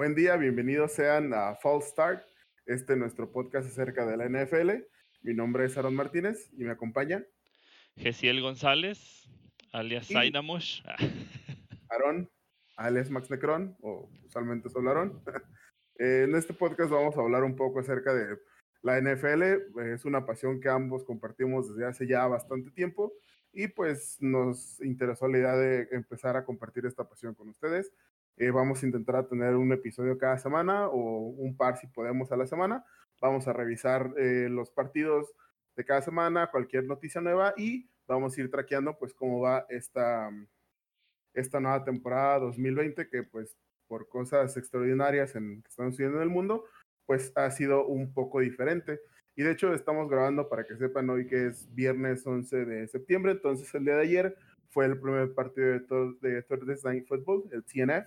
buen día, bienvenidos sean a Fall Start, este nuestro podcast acerca de la NFL. Mi nombre es Aaron Martínez y me acompaña Gesiel González, alias Zainamosh. Aaron, alias Max Necron, o usualmente solo Aaron. En este podcast vamos a hablar un poco acerca de la NFL. Es una pasión que ambos compartimos desde hace ya bastante tiempo y pues nos interesó la idea de empezar a compartir esta pasión con ustedes. Eh, vamos a intentar tener un episodio cada semana o un par si podemos a la semana. Vamos a revisar eh, los partidos de cada semana, cualquier noticia nueva y vamos a ir traqueando pues cómo va esta, esta nueva temporada 2020 que pues por cosas extraordinarias en, que están sucediendo en el mundo pues ha sido un poco diferente. Y de hecho estamos grabando para que sepan hoy que es viernes 11 de septiembre, entonces el día de ayer fue el primer partido de, de Thursday Night Football, el TNF,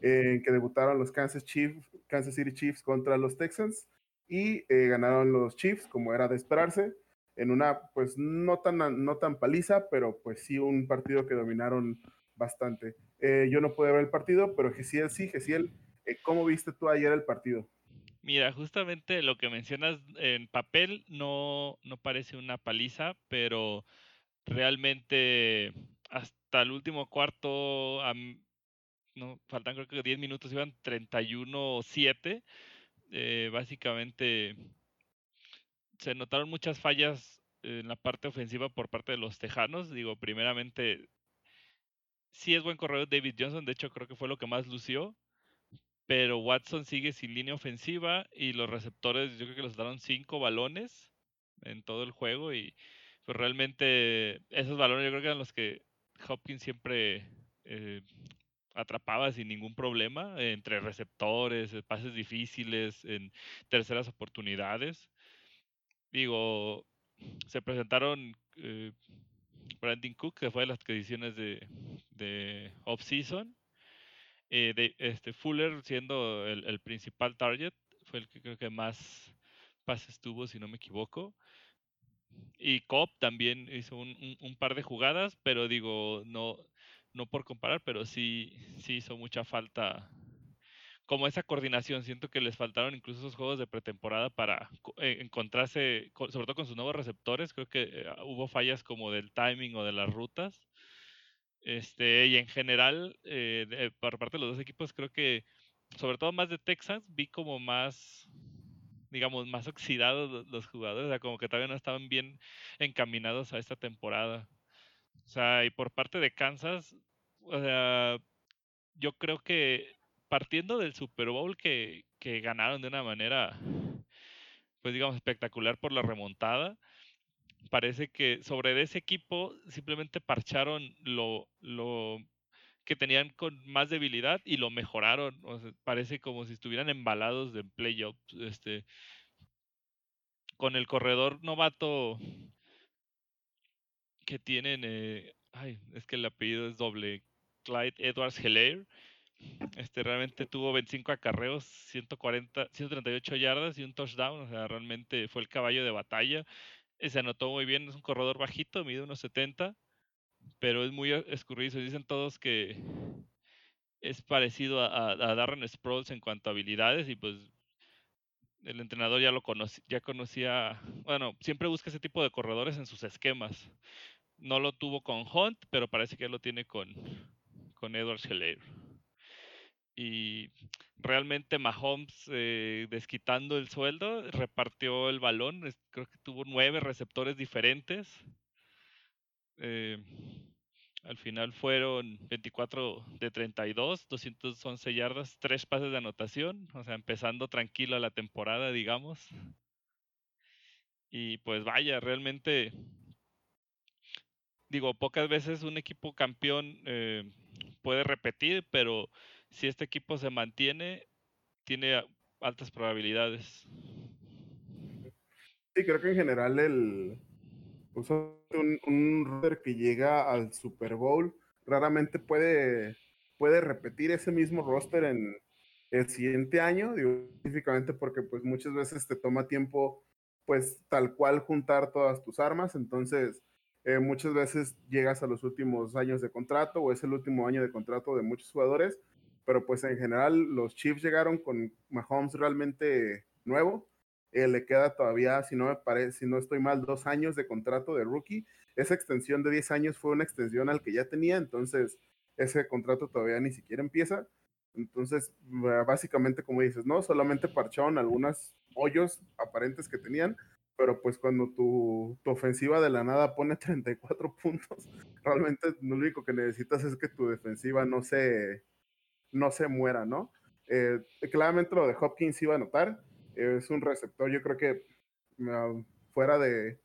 en que debutaron los Kansas, City Chiefs contra los Texans y eh, ganaron los Chiefs como era de esperarse en una pues no tan, no tan paliza, pero pues sí un partido que dominaron bastante. Eh, yo no pude ver el partido, pero Gesiel sí, Gesiel, eh, ¿cómo viste tú ayer el partido? Mira, justamente lo que mencionas en papel no, no parece una paliza, pero realmente hasta el último cuarto, no, faltan creo que 10 minutos, iban 31-7. Eh, básicamente se notaron muchas fallas en la parte ofensiva por parte de los Tejanos. Digo, primeramente, sí es buen corredor David Johnson, de hecho creo que fue lo que más lució, pero Watson sigue sin línea ofensiva y los receptores yo creo que les daron cinco balones en todo el juego y pues realmente esos balones yo creo que eran los que Hopkins siempre eh, atrapaba sin ningún problema entre receptores, eh, pases difíciles, en terceras oportunidades. Digo, se presentaron eh, Brandon Cook, que fue de las ediciones de, de off-season. de, este, Fuller siendo el, el, principal target, fue el que creo que más pases tuvo, si no me equivoco. Y Cobb también hizo un, par de jugadas, pero digo, no, no por comparar, pero sí, sí hizo mucha falta como esa coordinación. Siento que les faltaron incluso esos juegos de pretemporada para eh, encontrarse, sobre todo con sus nuevos receptores. Creo que eh, hubo fallas como del timing o de las rutas. Este, y en general, eh, por parte de los dos equipos, creo que, sobre todo más de Texas, vi como más digamos, más oxidados los jugadores, o sea, como que todavía no estaban bien encaminados a esta temporada. O sea, y por parte de Kansas, o sea, yo creo que partiendo del Super Bowl que, que ganaron de una manera, pues digamos, espectacular por la remontada, parece que sobre ese equipo simplemente parcharon lo, lo que tenían con más debilidad y lo mejoraron. parece como si estuvieran embalados de playoffs. Este, con el corredor novato que tienen, eh, ay, es que el apellido es doble, Clyde Edwards Heller. Este realmente tuvo 25 acarreos, 140, 138 yardas y un touchdown. O sea, realmente fue el caballo de batalla. Se anotó muy bien, es un corredor bajito, mide unos 70 pero es muy escurridizo. Dicen todos que es parecido a, a, Darren Sproles en cuanto a habilidades y pues el entrenador ya lo conocía, ya conocía, bueno, siempre busca ese tipo de corredores en sus esquemas. No lo tuvo con Hunt, pero parece que lo tiene con, con Edward Scheller. Y realmente Mahomes, eh, desquitando el sueldo, repartió el balón. Creo que tuvo nueve receptores diferentes eh, al final fueron 24 de 32, 211 yardas, 3 pases de anotación, o sea, empezando tranquila la temporada, digamos. Y pues vaya, realmente, digo, pocas veces un equipo campeón eh, puede repetir, pero si este equipo se mantiene, tiene altas probabilidades. Sí, creo que en general el, un, un que llega al Super Bowl raramente puede, puede repetir ese mismo roster en el siguiente año, específicamente porque pues muchas veces te toma tiempo pues tal cual juntar todas tus armas, entonces eh, muchas veces llegas a los últimos años de contrato o es el último año de contrato de muchos jugadores, pero pues en general los Chiefs llegaron con Mahomes realmente nuevo. Eh, le queda todavía, si no me parece, si no estoy mal, dos años de contrato de rookie. Esa extensión de 10 años fue una extensión al que ya tenía, entonces ese contrato todavía ni siquiera empieza. Entonces, básicamente, como dices, ¿no? Solamente parcharon algunos hoyos aparentes que tenían, pero pues cuando tu, tu, ofensiva de la nada pone 34 puntos, realmente lo único que necesitas es que tu defensiva no se, no se muera, ¿no? Eh, claramente lo de Hopkins iba a notar, es un receptor, yo creo que fuera de,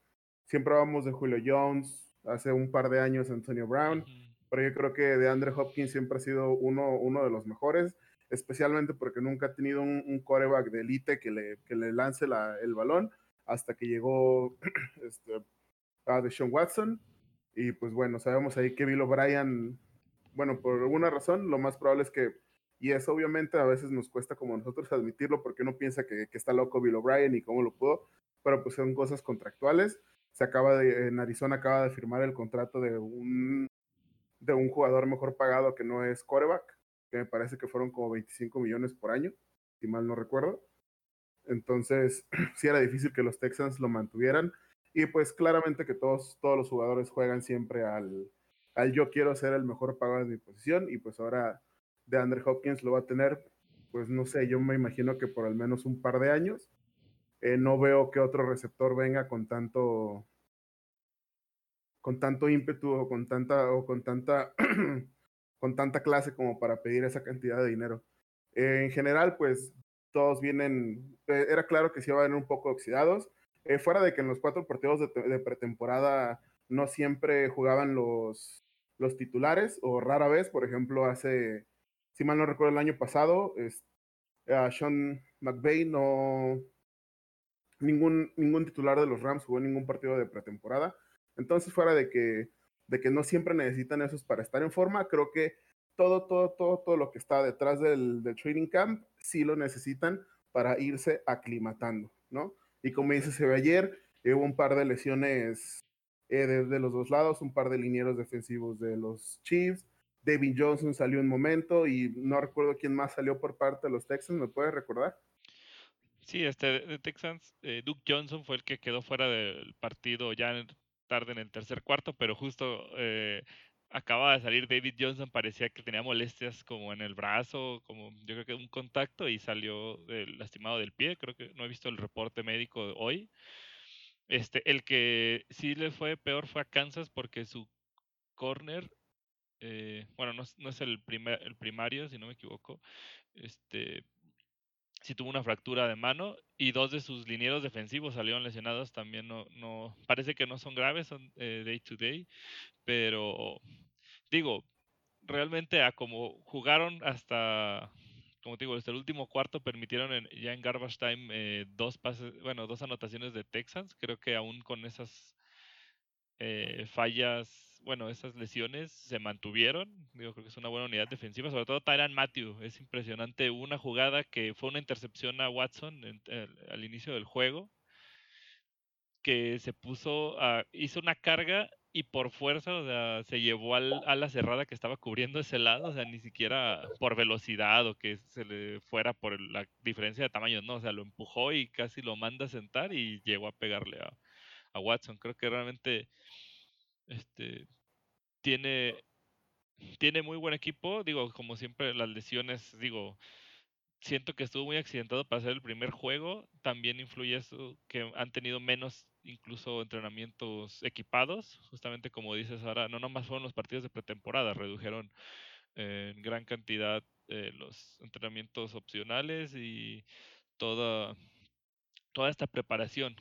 siempre vamos de Julio Jones, hace un par de años Antonio Brown, pero yo creo que de Andre Hopkins siempre ha sido uno, uno de los mejores, especialmente porque nunca ha tenido un, un coreback de elite que le, que le lance la, el balón hasta que llegó este, a Deshaun Watson. Y pues bueno, sabemos ahí que Bill O'Brien, bueno, por alguna razón, lo más probable es que, y eso obviamente a veces nos cuesta como nosotros admitirlo porque uno piensa que, que está loco Bill O'Brien y cómo lo pudo, pero pues son cosas contractuales. Se acaba de, en Arizona acaba de firmar el contrato de un, de un jugador mejor pagado que no es coreback, que me parece que fueron como 25 millones por año, si mal no recuerdo. Entonces, sí era difícil que los Texans lo mantuvieran. Y pues claramente que todos, todos los jugadores juegan siempre al, al yo quiero ser el mejor pago de mi posición. Y pues ahora de Andre Hopkins lo va a tener, pues no sé, yo me imagino que por al menos un par de años. Eh, no veo que otro receptor venga con tanto con tanto ímpetu o con tanta o con tanta con tanta clase como para pedir esa cantidad de dinero. Eh, en general, pues todos vienen, eh, era claro que se iban un poco oxidados. Eh, fuera de que en los cuatro partidos de, pretemporada no siempre jugaban los, los titulares, o rara vez, por ejemplo, hace, si mal no recuerdo, el año pasado, es, Sean McVay no, ningún, ningún titular de los Rams jugó ningún partido de pretemporada. Entonces, fuera de que, de que no siempre necesitan esos para estar en forma, creo que todo, todo, todo, todo lo que está detrás del, training camp sí lo necesitan para irse aclimatando, ¿no? Y como dice se ve ayer, hubo un par de lesiones eh, de, los dos lados, un par de linieros defensivos de los Chiefs. David Johnson salió un momento y no recuerdo quién más salió por parte de los Texans, ¿me puedes recordar? Sí, este de Texans, eh, Duke Johnson fue el que quedó fuera del partido ya tarde en el tercer cuarto, pero justo eh, acaba de salir David Johnson, parecía que tenía molestias como en el brazo, como yo creo que un contacto y salió lastimado del pie, creo que no he visto el reporte médico hoy. Este, el que sí le fue peor fue a Kansas porque su corner, eh, bueno, no, no, es el, primer, el primario, si no me equivoco, este, sí tuvo una fractura de mano y dos de sus linieros defensivos salieron lesionados también no, no parece que no son graves son eh, day to day pero digo realmente a como jugaron hasta como te digo hasta el último cuarto permitieron ya en garbage time eh, dos pases bueno dos anotaciones de Texans creo que aún con esas eh, fallas bueno, esas lesiones se mantuvieron. Digo, creo que es una buena unidad defensiva, sobre todo Tyran Matthew. Es impresionante una jugada que fue una intercepción a Watson al inicio del juego, que se puso, hizo una carga y por fuerza, o sea, se llevó al, a la cerrada que estaba cubriendo ese lado, o sea, ni siquiera por velocidad o que se le fuera por la diferencia de tamaños, no, o sea, lo empujó y casi lo manda a sentar y llegó a pegarle a Watson. Creo que realmente este, tiene, tiene muy buen equipo. Digo, como siempre, las lesiones, digo, siento que estuvo muy accidentado para hacer el primer juego. También influye eso que han tenido menos incluso entrenamientos equipados. Justamente como dices ahora, no nomás fueron los partidos de pretemporada, redujeron en gran cantidad eh, los entrenamientos opcionales y toda, toda esta preparación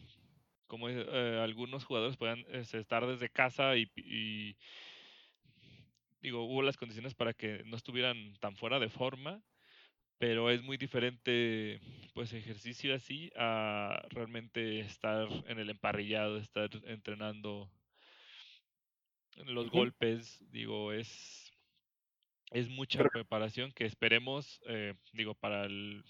como eh, algunos jugadores puedan eh, estar desde casa y, y, digo, hubo las condiciones para que no estuvieran tan fuera de forma, pero es muy diferente pues ejercicio así a realmente estar en el emparrillado, estar entrenando los uh -huh. golpes, digo, es es mucha preparación que esperemos, eh, digo, para el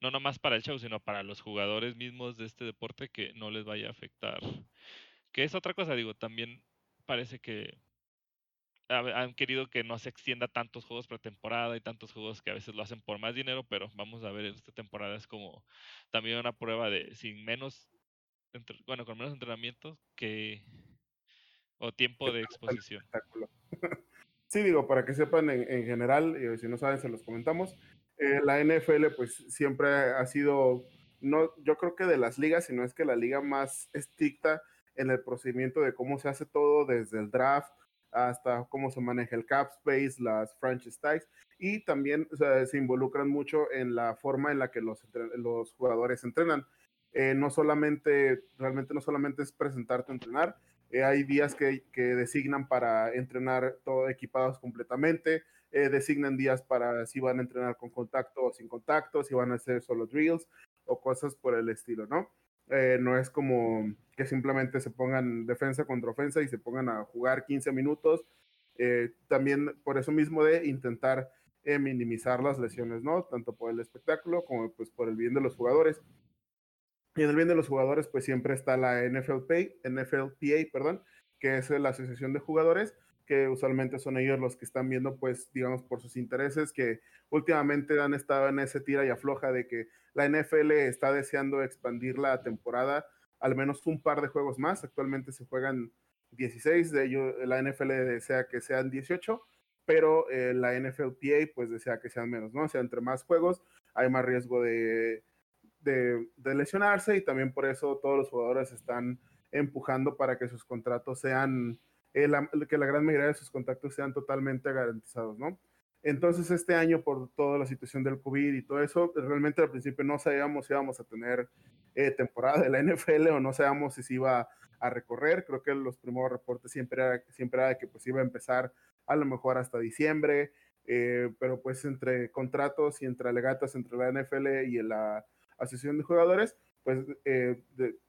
no nomás para el show, sino para los jugadores mismos de este deporte que no les vaya a afectar. Que es otra cosa, digo, también parece que han querido que no se extienda tantos juegos pretemporada y tantos juegos que a veces lo hacen por más dinero, pero vamos a ver, esta temporada es como también una prueba de sin menos, bueno, con menos entrenamiento que o tiempo de exposición. Sí, digo, para que sepan en, general, y si no saben, se los comentamos, eh, la NFL pues siempre ha sido, no, yo creo que de las ligas, sino es que la liga más estricta en el procedimiento de cómo se hace todo, desde el draft hasta cómo se maneja el cap space, las franchise tags, y también se involucran mucho en la forma en la que los, los jugadores entrenan. Eh, no solamente, realmente no solamente es presentarte a entrenar, eh, hay días que, designan para entrenar todo equipados completamente, eh, designan días para si van a entrenar con contacto o sin contacto, si van a hacer solo drills o cosas por el estilo, ¿no? Eh, no es como que simplemente se pongan defensa contra ofensa y se pongan a jugar 15 minutos. también por eso mismo de intentar minimizar las lesiones, ¿no? Tanto por el espectáculo como pues por el bien de los jugadores. Y en el bien de los jugadores, pues siempre está la NFLPA, NFLPA, perdón, que es la asociación de jugadores, que usualmente son ellos los que están viendo, pues, digamos, por sus intereses, que últimamente han estado en ese tira y afloja de que la NFL está deseando expandir la temporada al menos un par de juegos más. Actualmente se juegan 16, de ellos la NFL desea que sean 18, pero eh, la NFLPA pues desea que sean menos, ¿no? O sea, entre más juegos hay más riesgo de de, lesionarse y también por eso todos los jugadores están empujando para que sus contratos sean, eh, que la gran mayoría de sus contratos sean totalmente garantizados, ¿no? Entonces este año por toda la situación del COVID y todo eso, realmente al principio no sabíamos si íbamos a tener eh, temporada de la NFL o no sabíamos si se iba a recorrer. Creo que los primeros reportes siempre era, siempre era que pues iba a empezar a lo mejor hasta diciembre, eh, pero pues entre contratos y entre alegatas entre la NFL y la asociación de jugadores, pues eh,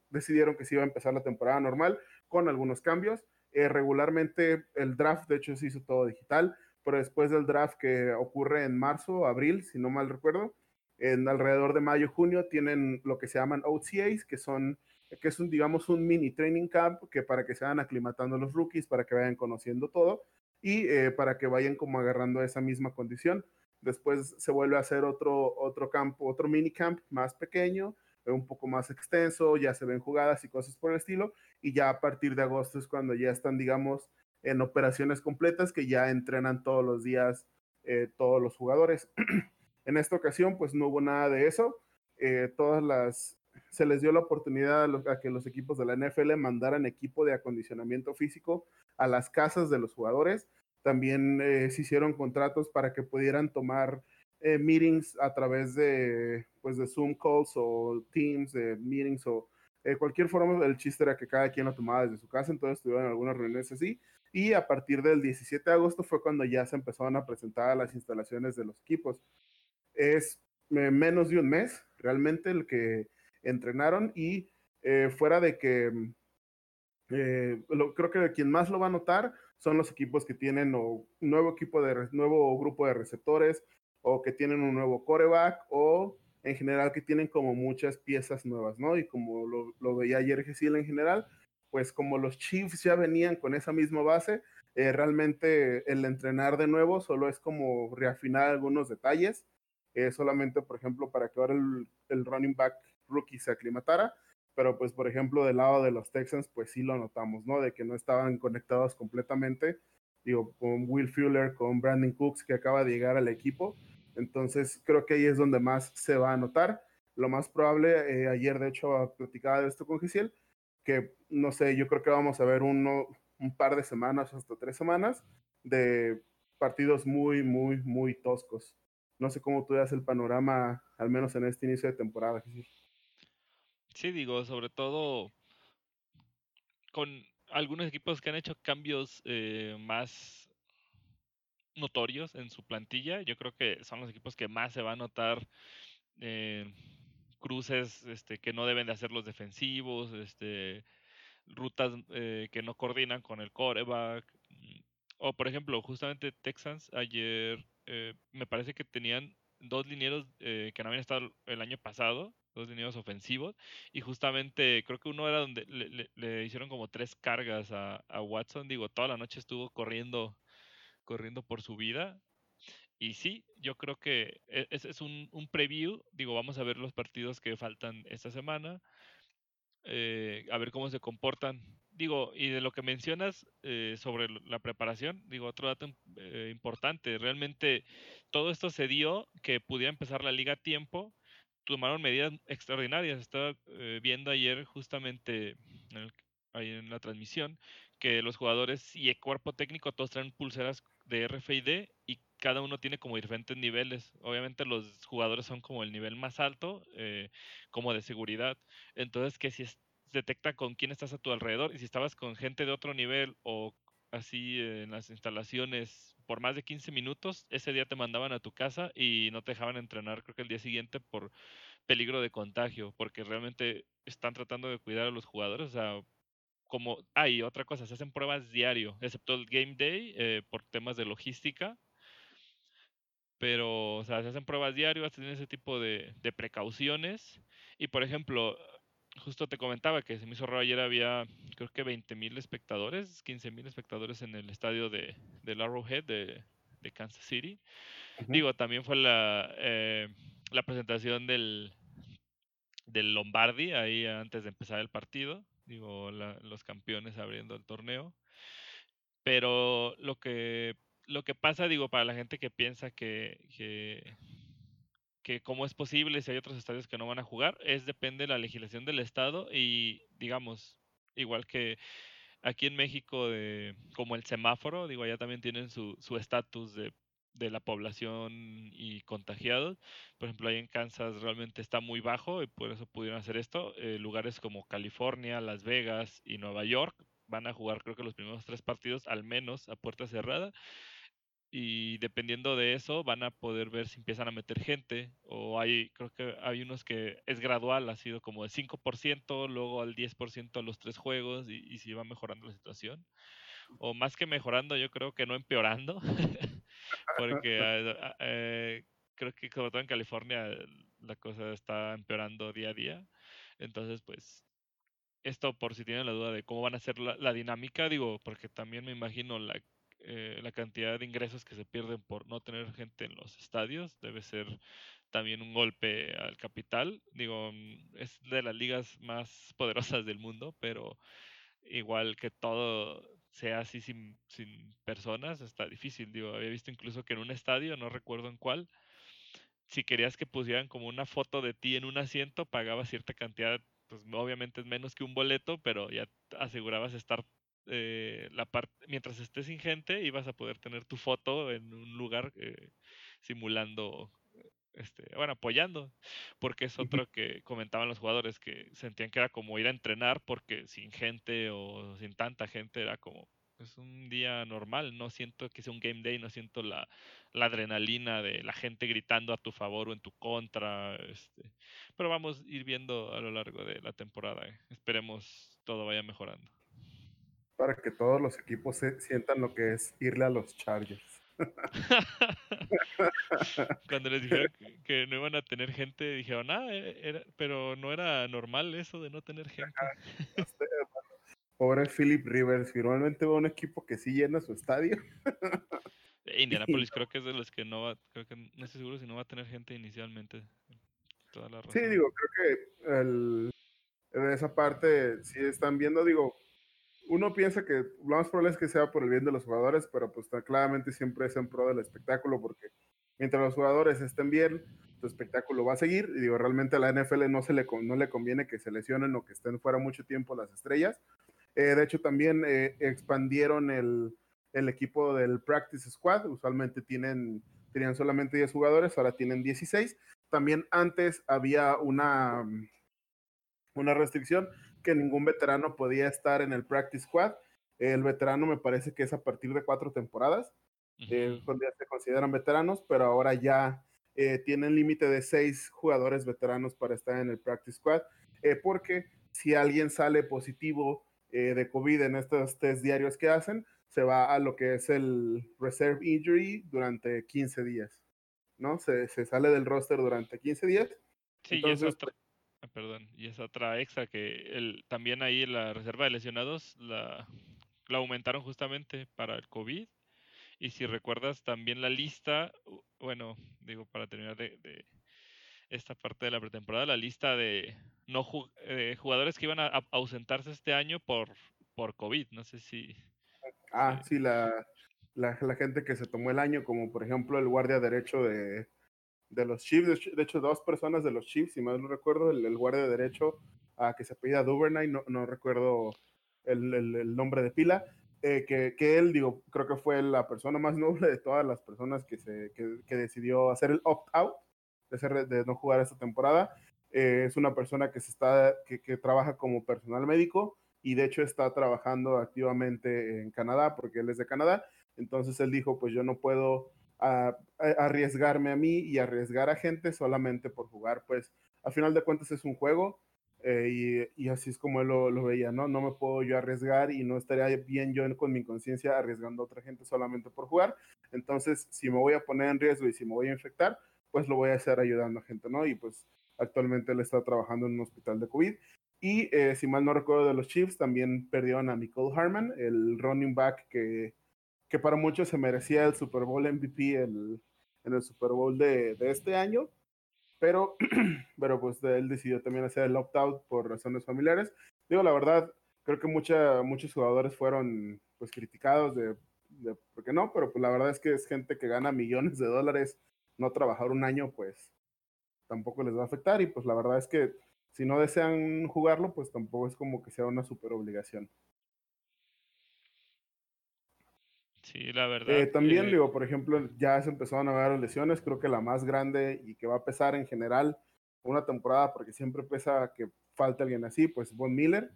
decidieron que se iba a empezar la temporada normal con algunos cambios. Eh, regularmente el draft, de hecho, se hizo todo digital, pero después del draft que ocurre en marzo, abril, si no mal recuerdo, en alrededor de mayo, junio, tienen lo que se llaman OTAs, que son que es un, digamos, un mini training camp que para que se vayan aclimatando los rookies, para que vayan conociendo todo y eh, para que vayan como agarrando esa misma condición. Después se vuelve a hacer otro, otro campo, otro minicamp más pequeño, un poco más extenso, ya se ven jugadas y cosas por el estilo, y ya a partir de agosto es cuando ya están, digamos, en operaciones completas que ya entrenan todos los días eh, todos los jugadores. en esta ocasión, pues no hubo nada de eso. Eh, todas las se les dio la oportunidad a, que los equipos de la NFL mandaran equipo de acondicionamiento físico a las casas de los jugadores también eh, se hicieron contratos para que pudieran tomar meetings a través de, pues, de Zoom calls o Teams, de meetings o eh, cualquier forma. El chiste era que cada quien lo tomaba desde su casa, entonces tuvieron algunas reuniones así. Y a partir del 17 de agosto fue cuando ya se empezaron a presentar las instalaciones de los equipos. Es menos de un mes realmente el que entrenaron y fuera de que lo, creo que quien más lo va a notar son los equipos que tienen un nuevo equipo de nuevo grupo de receptores o que tienen un nuevo coreback o en general que tienen como muchas piezas nuevas, ¿no? Y como lo, veía ayer Gessil en general, pues como los Chiefs ya venían con esa misma base, eh, realmente el entrenar de nuevo solo es como reafinar algunos detalles, eh, solamente por ejemplo para que ahora el, el running back rookie se aclimatara, pero pues por ejemplo del lado de los Texans pues sí lo notamos, ¿no? De que no estaban conectados completamente, digo, con Will Fuller, con Brandon Cooks que acaba de llegar al equipo, entonces creo que ahí es donde más se va a notar. Lo más probable, eh, ayer de hecho platicaba de esto con Gisiel, que no sé, yo creo que vamos a ver uno, un par de semanas, hasta tres semanas, de partidos muy, muy, muy toscos. No sé cómo tú veas el panorama, al menos en este inicio de temporada, Gisiel. Sí, digo, sobre todo con algunos equipos que han hecho cambios eh, más notorios en su plantilla. Yo creo que son los equipos que más se va a notar eh, cruces este, que no deben de hacer los defensivos, este, rutas eh, que no coordinan con el coreback. Mm, o por ejemplo, justamente Texans ayer me parece que tenían dos linieros que no habían estado el año pasado dos lineos ofensivos. Y justamente creo que uno era donde le, hicieron como tres cargas a, Watson. Digo, toda la noche estuvo corriendo corriendo por su vida. Y sí, yo creo que e, ese es un, un preview. Digo, vamos a ver los partidos que faltan esta semana. Eh, a ver cómo se comportan. Digo, y de lo que mencionas eh, sobre la preparación, digo, otro dato eh, importante, realmente todo esto se dio que pudiera empezar la liga a tiempo, tomaron medidas extraordinarias. Estaba viendo ayer justamente ahí en la transmisión que los jugadores y el cuerpo técnico todos traen pulseras de RFID y cada uno tiene como diferentes niveles. Obviamente los jugadores son como el nivel más alto, eh, como de seguridad. Entonces que si detecta con quién estás a tu alrededor y si estabas con gente de otro nivel o así en las instalaciones por más de 15 minutos, ese día te mandaban a tu casa y no te dejaban entrenar, creo que el día siguiente por peligro de contagio, porque realmente están tratando de cuidar a los jugadores, o sea, como, hay otra cosa, se hacen pruebas diario, excepto el game day, eh, por temas de logística, pero, o sea, se hacen pruebas diario, tienen ese tipo de, de, precauciones, y por ejemplo, justo te comentaba que se me hizo raro, ayer había, creo que 20 mil espectadores, 15 mil espectadores en el estadio de, del Arrowhead de, de Kansas City. Digo, también fue la, eh, la presentación del, del Lombardi ahí antes de empezar el partido digo, los campeones abriendo el torneo. Pero lo que, lo que pasa, digo, para la gente que piensa que, que, que cómo es posible si hay otros estadios que no van a jugar, es depende de la legislación del estado y, digamos, igual que aquí en México, de, como el semáforo, digo, allá también tienen su estatus de de la población y contagiados. Por ejemplo, ahí en Kansas realmente está muy bajo y por eso pudieron hacer esto. Eh, lugares como California, Las Vegas y Nueva York van a jugar creo que los primeros tres partidos al menos a puerta cerrada. Y dependiendo de eso van a poder ver si empiezan a meter gente o hay, creo que hay unos que es gradual, ha sido como de 5%, luego al 10% a los tres juegos y, y si va mejorando la situación. O más que mejorando, yo creo que no empeorando. porque ah, eh, creo que sobre todo en California la cosa está empeorando día a día. Entonces, pues, esto por si tienen la duda de cómo van a ser la, dinámica, digo, porque también me imagino la, eh, la cantidad de ingresos que se pierden por no tener gente en los estadios, debe ser también un golpe al capital. Digo, mm, es de las ligas más poderosas del mundo, pero igual que todo sea así sin, sin personas, está difícil. Digo, había visto incluso que en un estadio, no recuerdo en cuál, si querías que pusieran como una foto de ti en un asiento, pagabas cierta cantidad, pues obviamente es menos que un boleto, pero ya asegurabas estar eh, la parte, mientras estés sin gente, ibas a poder tener tu foto en un lugar eh, simulando este, bueno, apoyando, porque es otro que comentaban los jugadores que sentían que era como ir a entrenar porque sin gente o sin tanta gente era como es un día normal, no siento que sea un game day, no siento la, la adrenalina de la gente gritando a tu favor o en tu contra, este, pero vamos a ir viendo a lo largo de la temporada, eh. esperemos todo vaya mejorando. Para que todos los equipos se sientan lo que es irle a los Chargers. Cuando les dijeron que no iban a tener gente, dijeron, ah, e-, pero no era normal eso de no tener gente. Pobre Philip Rivers, finalmente va un equipo que sí llena su estadio. Indianapolis creo que es de los que no va, creo que no estoy seguro si no va a tener gente inicialmente. sí, digo, creo que el, en esa parte si están viendo, digo, uno piensa que lo más probable es que sea por el bien de los jugadores, pero pues claramente siempre es en pro del espectáculo porque mientras los jugadores estén bien, tu espectáculo va a seguir. Y digo, realmente a la NFL no, se le, no le conviene que se lesionen o que estén fuera mucho tiempo las estrellas. Eh, de hecho, también eh, expandieron el, el, equipo del Practice Squad. Usualmente tienen, tenían solamente 10 jugadores, ahora tienen 16. También antes había una, una restricción que ningún veterano podía estar en el practice squad. El veterano me parece que es a partir de cuatro temporadas, eh, cuando ya se consideran veteranos, pero ahora ya eh, tienen límite de seis jugadores veteranos para estar en el practice squad, eh, porque si alguien sale positivo de COVID en estos test diarios que hacen, se va a lo que es el reserve injury durante 15 días, ¿no? Se, se sale del roster durante 15 días. Sí, Entonces, y Ah, perdón, y es otra extra que el, también ahí la reserva de lesionados la, la aumentaron justamente para el COVID Y si recuerdas también la lista, bueno, digo, para terminar de, esta parte de la pretemporada, la lista de no eh, jugadores que iban a, ausentarse este año por, por COVID. No sé si. Ah, sí, la, la, gente que se tomó el año, como por ejemplo el guardia derecho de, de los Chiefs. De hecho, dos personas de los Chiefs, si mal no recuerdo, el, guardia derecho a que se apellida Duvernay, no, no recuerdo el, el, nombre de pila. Eh, que, que, él, digo, creo que fue la persona más noble de todas las personas que, se, que, que decidió hacer el opt-out de, no jugar esta temporada. Eh, es una persona que, se está, que, que, trabaja como personal médico y de hecho está trabajando activamente en Canadá porque él es de Canadá. Entonces él dijo, pues yo no puedo arriesgarme a mí y arriesgar a gente solamente por jugar. Pues a final de cuentas es un juego eh, y, así es como él lo, lo, veía, ¿no? No me puedo yo arriesgar y no estaría bien yo con mi conciencia arriesgando a otra gente solamente por jugar. Entonces, si me voy a poner en riesgo y si me voy a infectar, pues lo voy a hacer ayudando a gente, ¿no? Y pues actualmente él está trabajando en un hospital de COVID. Y eh, si mal no recuerdo de los Chiefs, también perdieron a Nicole Harman, el running back que, que para muchos se merecía el Super Bowl MVP el, en el Super Bowl de, de este año. Pero, pero pues él decidió también hacer el opt-out por razones familiares. Digo, la verdad, creo que mucha, muchos jugadores fueron pues criticados de, de, ¿por qué no? Pero pues la verdad es que es gente que gana millones de dólares no trabajar un año, pues tampoco les va a afectar. Y pues la verdad es que si no desean jugarlo, pues tampoco es como que sea una super obligación. Sí, la verdad. Eh, también, digo, por ejemplo, ya se empezaron a ver lesiones. Creo que la más grande y que va a pesar en general una temporada, porque siempre pesa que falta alguien así, pues Von Miller,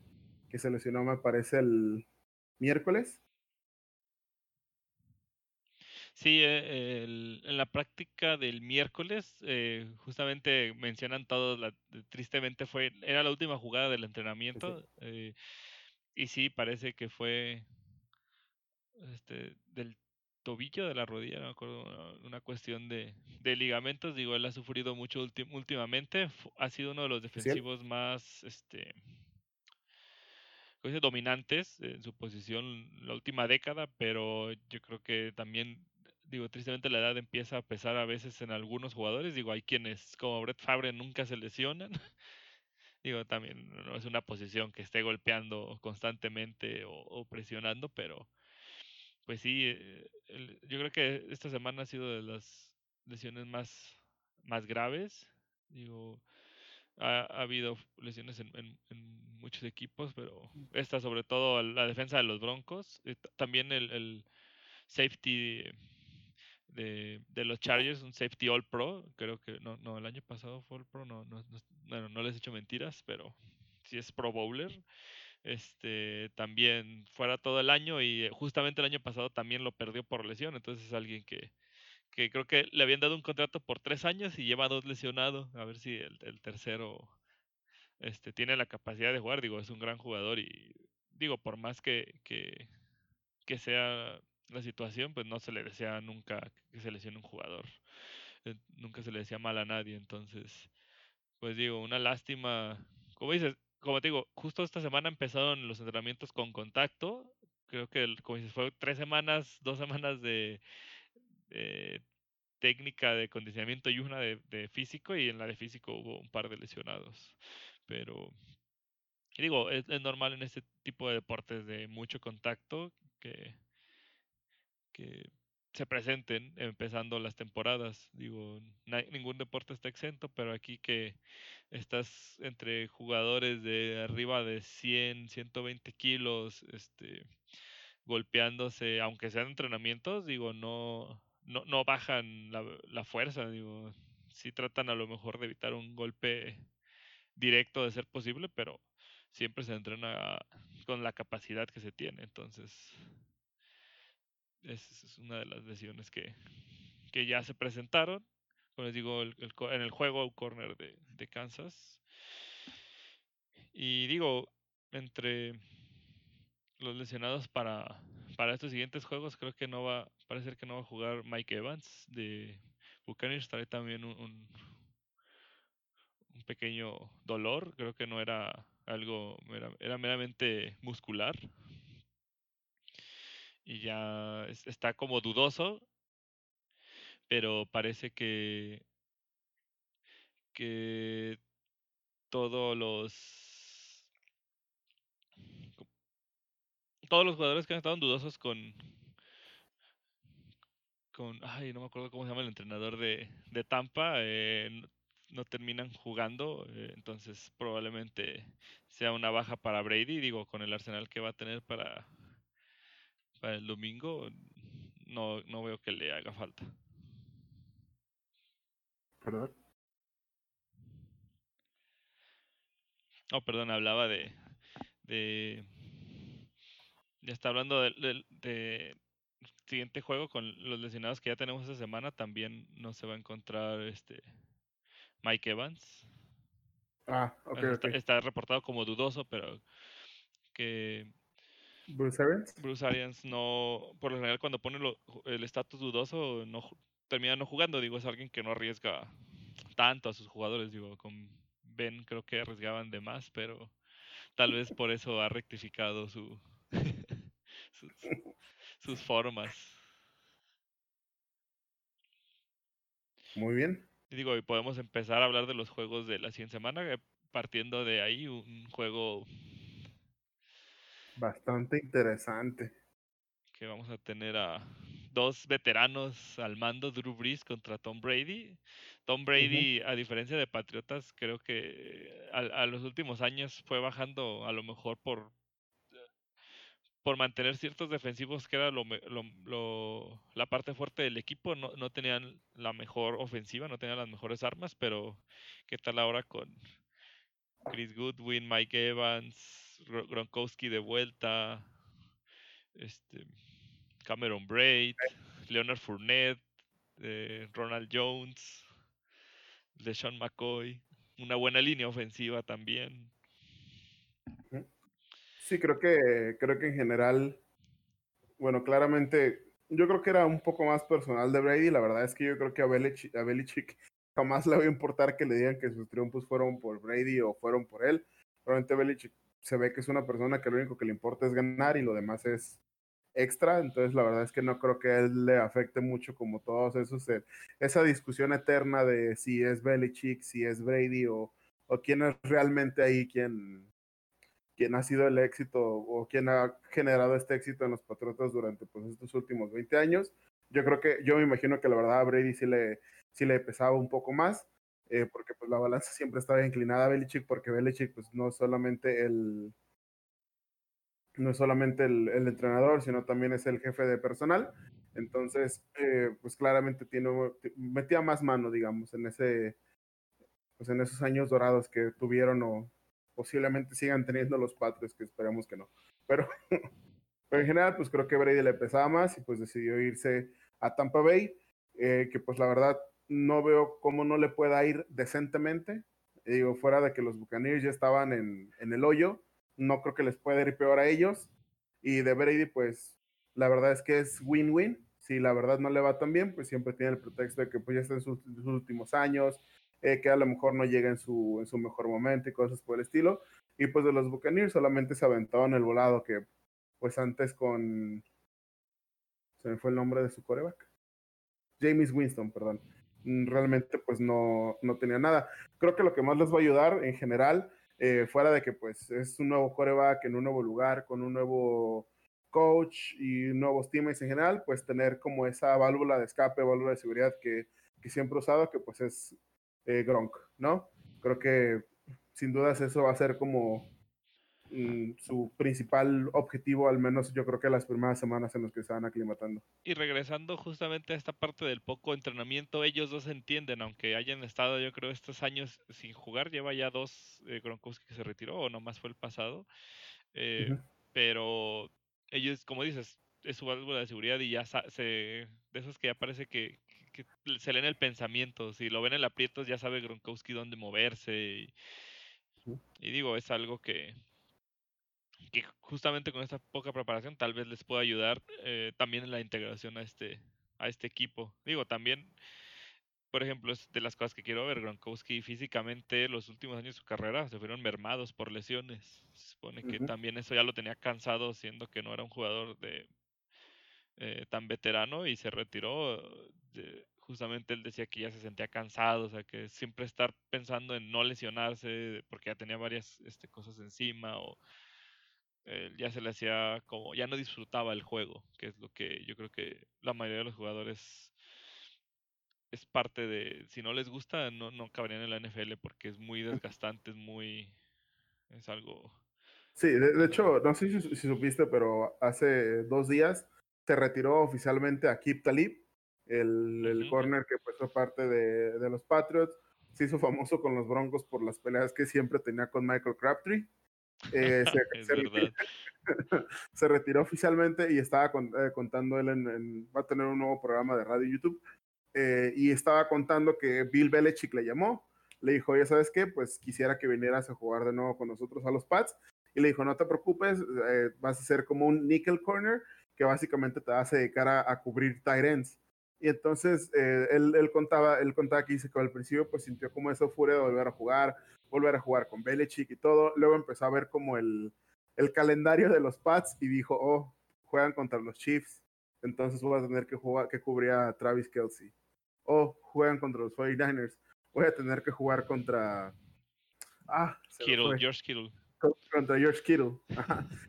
que se lesionó, me parece, el miércoles. Sí, eh, en la práctica del miércoles, eh, justamente mencionan todos, la, tristemente fue, era la última jugada del entrenamiento, eh, y sí, parece que fue este, del tobillo, de la rodilla, no me acuerdo, una, cuestión de, de, ligamentos, digo, él ha sufrido mucho últimamente, ha sido uno de los defensivos más, este, dominantes en su posición la última década, pero yo creo que también digo, tristemente la edad empieza a pesar a veces en algunos jugadores. Digo, hay quienes, como Brett Favre, nunca se lesionan. digo, también no es una posición que esté golpeando constantemente o, presionando, pero pues sí, eh, yo creo que esta semana ha sido de las lesiones más, más graves. Digo, ha, habido lesiones en, en, muchos equipos, pero esta sobre todo la defensa de los Broncos. Eh, también el, el safety de, de, los Chargers, un safety All Pro, creo que no, no, el año pasado fue All Pro, no, no, no, no les he hecho mentiras, pero sí es Pro Bowler. Este, también fuera todo el año y justamente el año pasado también lo perdió por lesión, entonces es alguien que, que creo que le habían dado un contrato por tres años y lleva dos lesionados, a ver si el, el tercero este, tiene la capacidad de jugar, digo, es un gran jugador y digo, por más que, que, que sea la situación, pues no se le desea nunca que se lesione un jugador. Eh, nunca se le decía mal a nadie. Entonces, pues digo, una lástima. Como dices, como te digo, justo esta semana empezaron los entrenamientos con contacto. Creo que, como dices, fue tres semanas, dos semanas de, técnica de condicionamiento y una de, de, físico. Y en la de físico hubo un par de lesionados. Pero, digo, es, normal en este tipo de deportes de mucho contacto que que se presenten empezando las temporadas. Digo, ningún deporte está exento, pero aquí que estás entre jugadores de arriba de 100, 120 kilos, este, golpeándose, aunque sean entrenamientos, digo, no, no, no bajan la, la fuerza, digo, sí tratan a lo mejor de evitar un golpe directo de ser posible, pero siempre se entrena con la capacidad que se tiene, entonces es una de las lesiones que, que ya se presentaron. Como les digo, el, en el juego corner de, de Kansas. Y digo, entre los lesionados para, para estos siguientes juegos, creo que no va, parece que no va a jugar Mike Evans de Buccaneers. Trae también un, un, pequeño dolor, creo que no era algo, era meramente muscular. Y ya está como dudoso, pero parece que que todos los todos los jugadores que han estado dudosos con con ay no me acuerdo cómo se llama el entrenador de, de Tampa eh, no, terminan jugando eh, entonces probablemente sea una baja para Brady digo con el arsenal que va a tener para para el domingo no, no veo que le haga falta ¿Verdad? Oh, perdón, hablaba de. de ya está hablando del de, siguiente juego con los lesionados que ya tenemos esta semana. También no se va a encontrar este Mike Evans. Ah, ok. Está, está reportado como dudoso, pero que. Bruce Arians. Bruce Arians no. Por lo general, cuando pone el estatus dudoso, no termina no jugando. Digo, es alguien que no arriesga tanto a sus jugadores. Digo, con Ben creo que arriesgaban de más, pero tal vez por eso ha rectificado su, sus, formas. Muy bien. Digo, y podemos empezar a hablar de los juegos de la siguiente semana, eh, partiendo de ahí un juego bastante interesante. Que vamos a tener a dos veteranos al mando, Drew Brees contra Tom Brady. Tom Brady, a diferencia de Patriotas, creo que a, los últimos años fue bajando a lo mejor por por mantener ciertos defensivos que era lo, lo, la parte fuerte del equipo, no, no, tenían la mejor ofensiva, no tenían las mejores armas, pero ¿qué tal ahora con Chris Goodwin, Mike Evans, Gronkowski de vuelta, este, Cameron Braid, Leonard Fournette, eh, Ronald Jones, Sean McCoy, una buena línea ofensiva también. Sí, creo que creo que en general, bueno, claramente, yo creo que era un poco más personal de Brady. La verdad es que yo creo que a Belichick, a Belichick jamás le va a importar que le digan que sus triunfos fueron por Brady o fueron por él. Realmente Belichick se ve que es una persona que lo único que le importa es ganar y lo demás es extra, entonces la verdad es que no creo que a él le afecte mucho como todos esos, eh, esa discusión eterna de si es Belichick, si es Brady o, o quién es realmente ahí quien, quien ha sido el éxito o quién ha generado este éxito en los Patriotas durante pues, estos últimos 20 años. Yo creo que, yo me imagino que la verdad a Brady sí le, sí le pesaba un poco más, eh, porque pues la balanza siempre estaba inclinada a Belichick, porque Belichick pues no solamente el no es solamente el, entrenador, sino también es el jefe de personal. Entonces, eh, pues claramente tiene, metía más mano, digamos, en ese, pues en esos años dorados que tuvieron o posiblemente sigan teniendo los Patriots, que esperamos que no. Pero, pero en general, pues creo que Brady le pesaba más y pues decidió irse a Tampa Bay, eh, que pues la verdad no veo cómo no le pueda ir decentemente. Digo, fuera de que los Buccaneers ya estaban en, en el hoyo, no creo que les pueda ir peor a ellos. Y de Brady, pues la verdad es que es win-win. Si la verdad no le va tan bien, pues siempre tiene el pretexto de que pues ya está en sus, últimos años, eh, que a lo mejor no llega en su, en su mejor momento y cosas por el estilo. Y pues de los Buccaneers solamente se aventó en el volado que pues antes con... Se me fue el nombre de su coreback. James Winston, perdón. Mm, realmente pues no, no tenía nada. Creo que lo que más les va a ayudar en general eh, fuera de que pues es un nuevo coreback en un nuevo lugar, con un nuevo coach y nuevos teams en general, pues tener como esa válvula de escape, válvula de seguridad que, que siempre he usado, que pues es eh, Gronk, ¿no? Creo que sin dudas eso va a ser como su principal objetivo, al menos yo creo que las primeras semanas en las que se van aclimatando. Y regresando justamente a esta parte del poco entrenamiento, ellos dos entienden, aunque hayan estado yo creo estos años sin jugar, lleva ya dos eh, Gronkowski que se retiró, o nomás fue el pasado, eh, pero ellos, como dices, es su válvula de seguridad y ya se, de esos que ya parece que, se leen el pensamiento, si lo ven en aprietos ya sabe Gronkowski dónde moverse y digo, es algo que, que justamente con esta poca preparación tal vez les pueda ayudar eh, también en la integración a este, a este equipo. Digo, también, por ejemplo, es de las cosas que quiero ver, Gronkowski físicamente los últimos años de su carrera se fueron mermados por lesiones. Se supone que también eso ya lo tenía cansado, siendo que no era un jugador de eh, tan veterano y se retiró. justamente él decía que ya se sentía cansado, o sea, que siempre estar pensando en no lesionarse porque ya tenía varias este, cosas encima o ya se le hacía como, ya no disfrutaba el juego, que es lo que yo creo que la mayoría de los jugadores es parte de, si no les gusta, no, no caberían en la NFL porque es muy desgastante, es muy, es algo... Sí, de, hecho, no sé si, supiste, pero hace dos días se retiró oficialmente a Kip Talib, el, el corner que pues, fue parte de, de, los Patriots. Se hizo famoso con los Broncos por las peleas que siempre tenía con Michael Crabtree. Eh, se, retiró, se, retiró, oficialmente y estaba eh, contando él en, va a tener un nuevo programa de radio y YouTube eh, y estaba contando que Bill Belichick le llamó, le dijo, ya sabes qué, pues quisiera que vinieras a jugar de nuevo con nosotros a los Pats y le dijo, no te preocupes, vas a ser como un nickel corner que básicamente te vas a dedicar a, cubrir tight ends. Y entonces él, él, contaba, él contaba que dice que al principio pues sintió como esa furia de volver a jugar, volver a jugar con Belichick y todo. Luego empezó a ver como el, el calendario de los Pats y dijo, oh, juegan contra los Chiefs, entonces voy a tener que, jugar, que cubrir a Travis Kelsey. Oh, juegan contra los 49ers, voy a tener que jugar contra... Ah, Kittle, George Kittle. Contra George Kittle.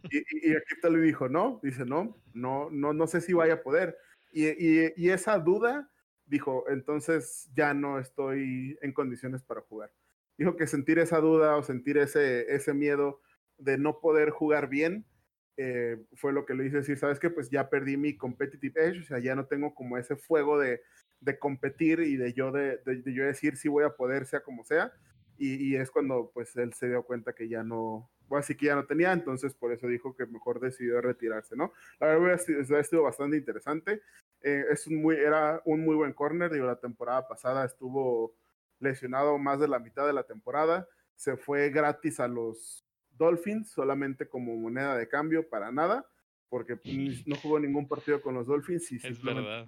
Y, y, aquí te le dijo, no, dice, no, no, no, no sé si vaya a poder. Y, esa duda dijo, entonces ya no estoy en condiciones para jugar dijo que sentir esa duda o sentir ese, ese miedo de no poder jugar bien eh, fue lo que le hice decir, sabes que pues ya perdí mi competitive edge, o sea, ya no tengo como ese fuego de, de competir y de yo, de, de, yo decir si voy a poder, sea como sea. Y, es cuando pues él se dio cuenta que ya no, bueno, así que ya no tenía, entonces por eso dijo que mejor decidió retirarse, ¿no? La verdad sido bastante interesante. Eh, es un muy, era un muy buen corner, digo, la temporada pasada estuvo lesionado más de la mitad de la temporada, se fue gratis a los Dolphins, solamente como moneda de cambio para nada, porque no jugó ningún partido con los Dolphins y es verdad.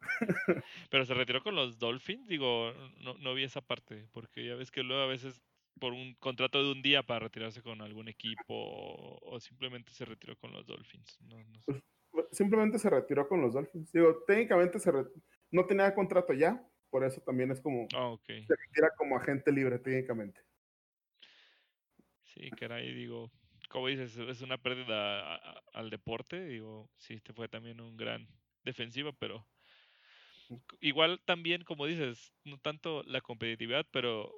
Pero se retiró con los Dolphins, digo, no, no vi esa parte, porque ya ves que luego a veces por un contrato de un día para retirarse con algún equipo o, simplemente se retiró con los Dolphins. Pues, pues, simplemente se retiró con los Dolphins. Digo, técnicamente se no tenía contrato ya, por eso también es como ah, se retira como agente libre técnicamente. Sí, caray, digo, como dices, es una pérdida al deporte, digo, sí, este fue también un gran defensivo, pero igual también, como dices, no tanto la competitividad, pero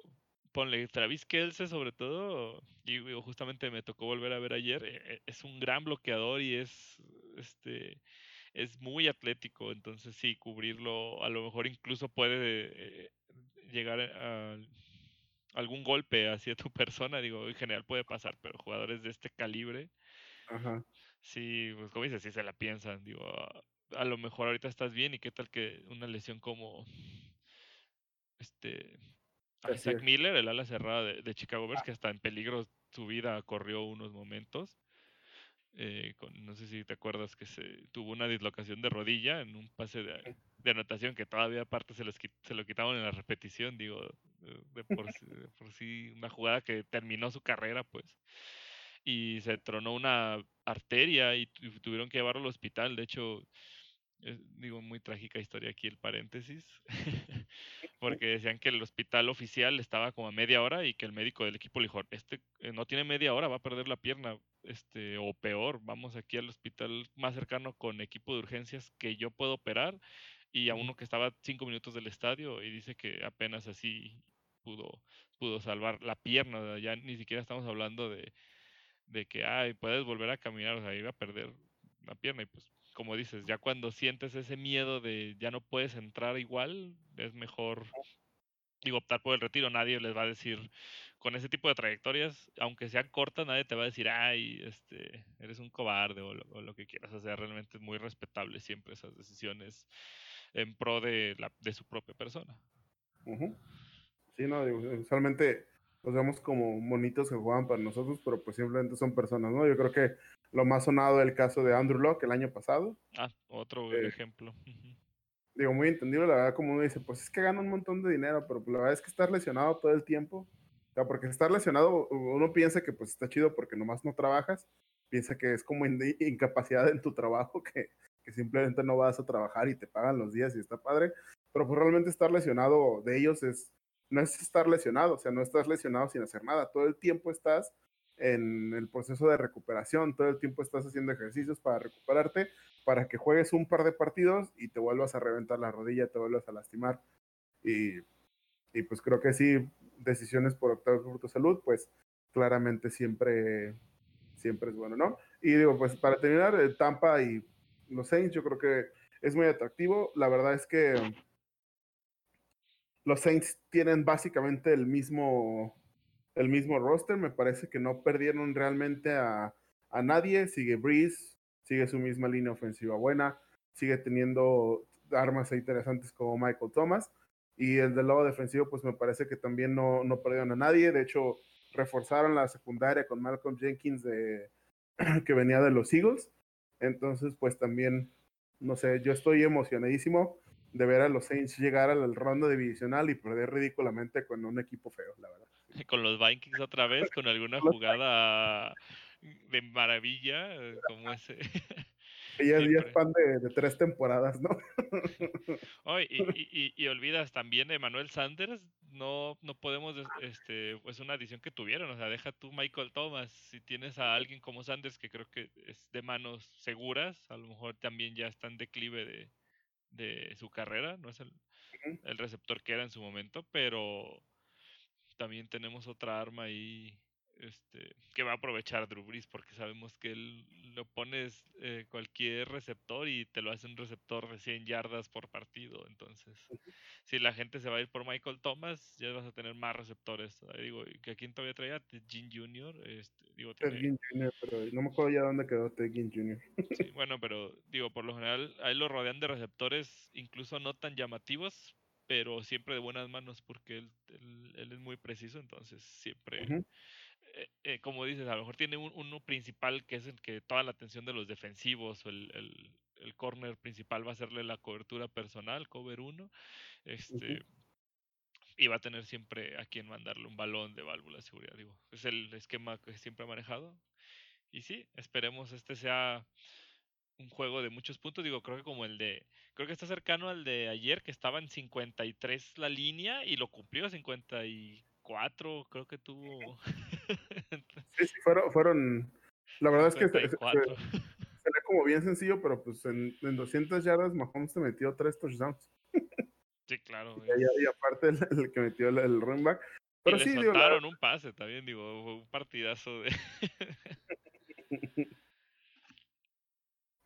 ponle Travis Kelce sobre todo, y digo, justamente me tocó volver a ver ayer, e, e, es un gran bloqueador y es, este, es muy atlético, entonces sí, cubrirlo a lo mejor incluso puede eh, llegar a algún golpe hacia tu persona, digo, en general puede pasar, pero jugadores de este calibre, sí, pues como dices, sí se la piensan, digo, a, lo mejor ahorita estás bien y qué tal que una lesión como este Isaac Miller, el ala cerrada de, de Chicago Bears, ah. que está en peligro su vida corrió unos momentos eh, no sé si te acuerdas que se tuvo una dislocación de rodilla en un pase de, anotación que todavía aparte se, se lo quitaban en la repetición, digo, de, por, sí, una jugada que terminó su carrera, pues. Y se tronó una arteria y tuvieron que llevarlo al hospital. De hecho, digo, muy trágica historia aquí el paréntesis, porque decían que el hospital oficial estaba como a media hora y que el médico del equipo le dijo, este eh, no tiene media hora, va a perder la pierna, este, o peor, vamos aquí al hospital más cercano con equipo de urgencias que yo puedo operar y a uno que estaba cinco minutos del estadio y dice que apenas así pudo, pudo salvar la pierna, ya ni siquiera estamos hablando de, de que, ay, puedes volver a caminar, o sea, iba a perder la pierna y pues como dices, ya cuando sientes ese miedo de ya no puedes entrar igual, es mejor digo, optar por el retiro. Nadie les va a decir, con ese tipo de trayectorias, aunque sean cortas, nadie te va a decir, ay, este, eres un cobarde o lo, que quieras. O sea, realmente es muy respetable siempre esas decisiones en pro de, la, de su propia persona. Sí, no, digo, usualmente los vemos como monitos que juegan para nosotros, pero pues simplemente son personas, ¿no? Yo creo que lo más sonado es el caso de Andrew Locke el año pasado. Ah, otro eh, ejemplo. Digo, muy entendible, la verdad, como uno dice, pues es que gana un montón de dinero, pero la verdad es que estar lesionado todo el tiempo, o sea, porque estar lesionado, uno piensa que pues está chido porque nomás no trabajas, piensa que es como incapacidad en tu trabajo, que, que simplemente no vas a trabajar y te pagan los días y está padre, pero pues realmente estar lesionado de ellos es, no es estar lesionado, o sea, no estás lesionado sin hacer nada, todo el tiempo estás en el proceso de recuperación, todo el tiempo estás haciendo ejercicios para recuperarte, para que juegues un par de partidos y te vuelvas a reventar la rodilla, te vuelvas a lastimar. Y, y pues creo que sí, decisiones por optar por tu salud, pues claramente siempre, siempre es bueno, ¿no? Y digo, pues para terminar, eh, Tampa y los Saints, yo creo que es muy atractivo. La verdad es que los Saints tienen básicamente el mismo, el mismo roster. Me parece que no perdieron realmente a, a nadie. Sigue Breeze, sigue su misma línea ofensiva buena, sigue teniendo armas interesantes como Michael Thomas. Y el del lado defensivo, pues me parece que también no, no perdieron a nadie. De hecho, reforzaron la secundaria con Malcolm Jenkins de, que venía de los Eagles. Entonces, pues también, no sé, yo estoy emocionadísimo de ver a los Saints llegar al ronda divisional y perder ridículamente con un equipo feo, la verdad. Con los Vikings otra vez, con alguna jugada de maravilla, eh, como ese. Ella es fan de, tres temporadas, ¿no? y, y, olvidas también de Manuel Sanders, no, no podemos, este, pues una adición que tuvieron, o sea, deja tú Michael Thomas, si tienes a alguien como Sanders que creo que es de manos seguras, a lo mejor también ya está en declive de, de su carrera, no es el, el receptor que era en su momento, pero también tenemos otra arma ahí este, que va a aprovechar Drew Brees porque sabemos que él lo pones eh, cualquier receptor y te lo hace un receptor de 100 yardas por partido. Entonces, si la gente se va a ir por Michael Thomas, ya vas a tener más receptores. digo, que aquí todavía traía Jean Jr. Este, digo, tiene... Jr., pero no me acuerdo ya dónde quedó Jean Jr. sí, bueno, pero digo, por lo general, ahí lo rodean de receptores incluso no tan llamativos, pero siempre de buenas manos porque él, él, es muy preciso, entonces siempre... Eh, eh, como dices, a lo mejor tiene un, uno principal que es el que toda la atención de los defensivos o el, el, el corner principal va a hacerle la cobertura personal, cover 1. Este, Y va a tener siempre a quien mandarle un balón de válvula de seguridad. Digo, es el esquema que siempre ha manejado. Y sí, esperemos este sea un juego de muchos puntos. Digo, creo que como el de. Creo que está cercano al de ayer, que estaba en 53 la línea y lo cumplió 54, creo que tuvo. sí, sí, fueron, fueron. La verdad es que se, se, como bien sencillo, pero pues en, en 200 yardas Mahomes te metió tres touchdowns. Sí, claro. Y, aparte el, que metió el, el running back. Pero y sí, le soltaron un pase también, digo, un partidazo de.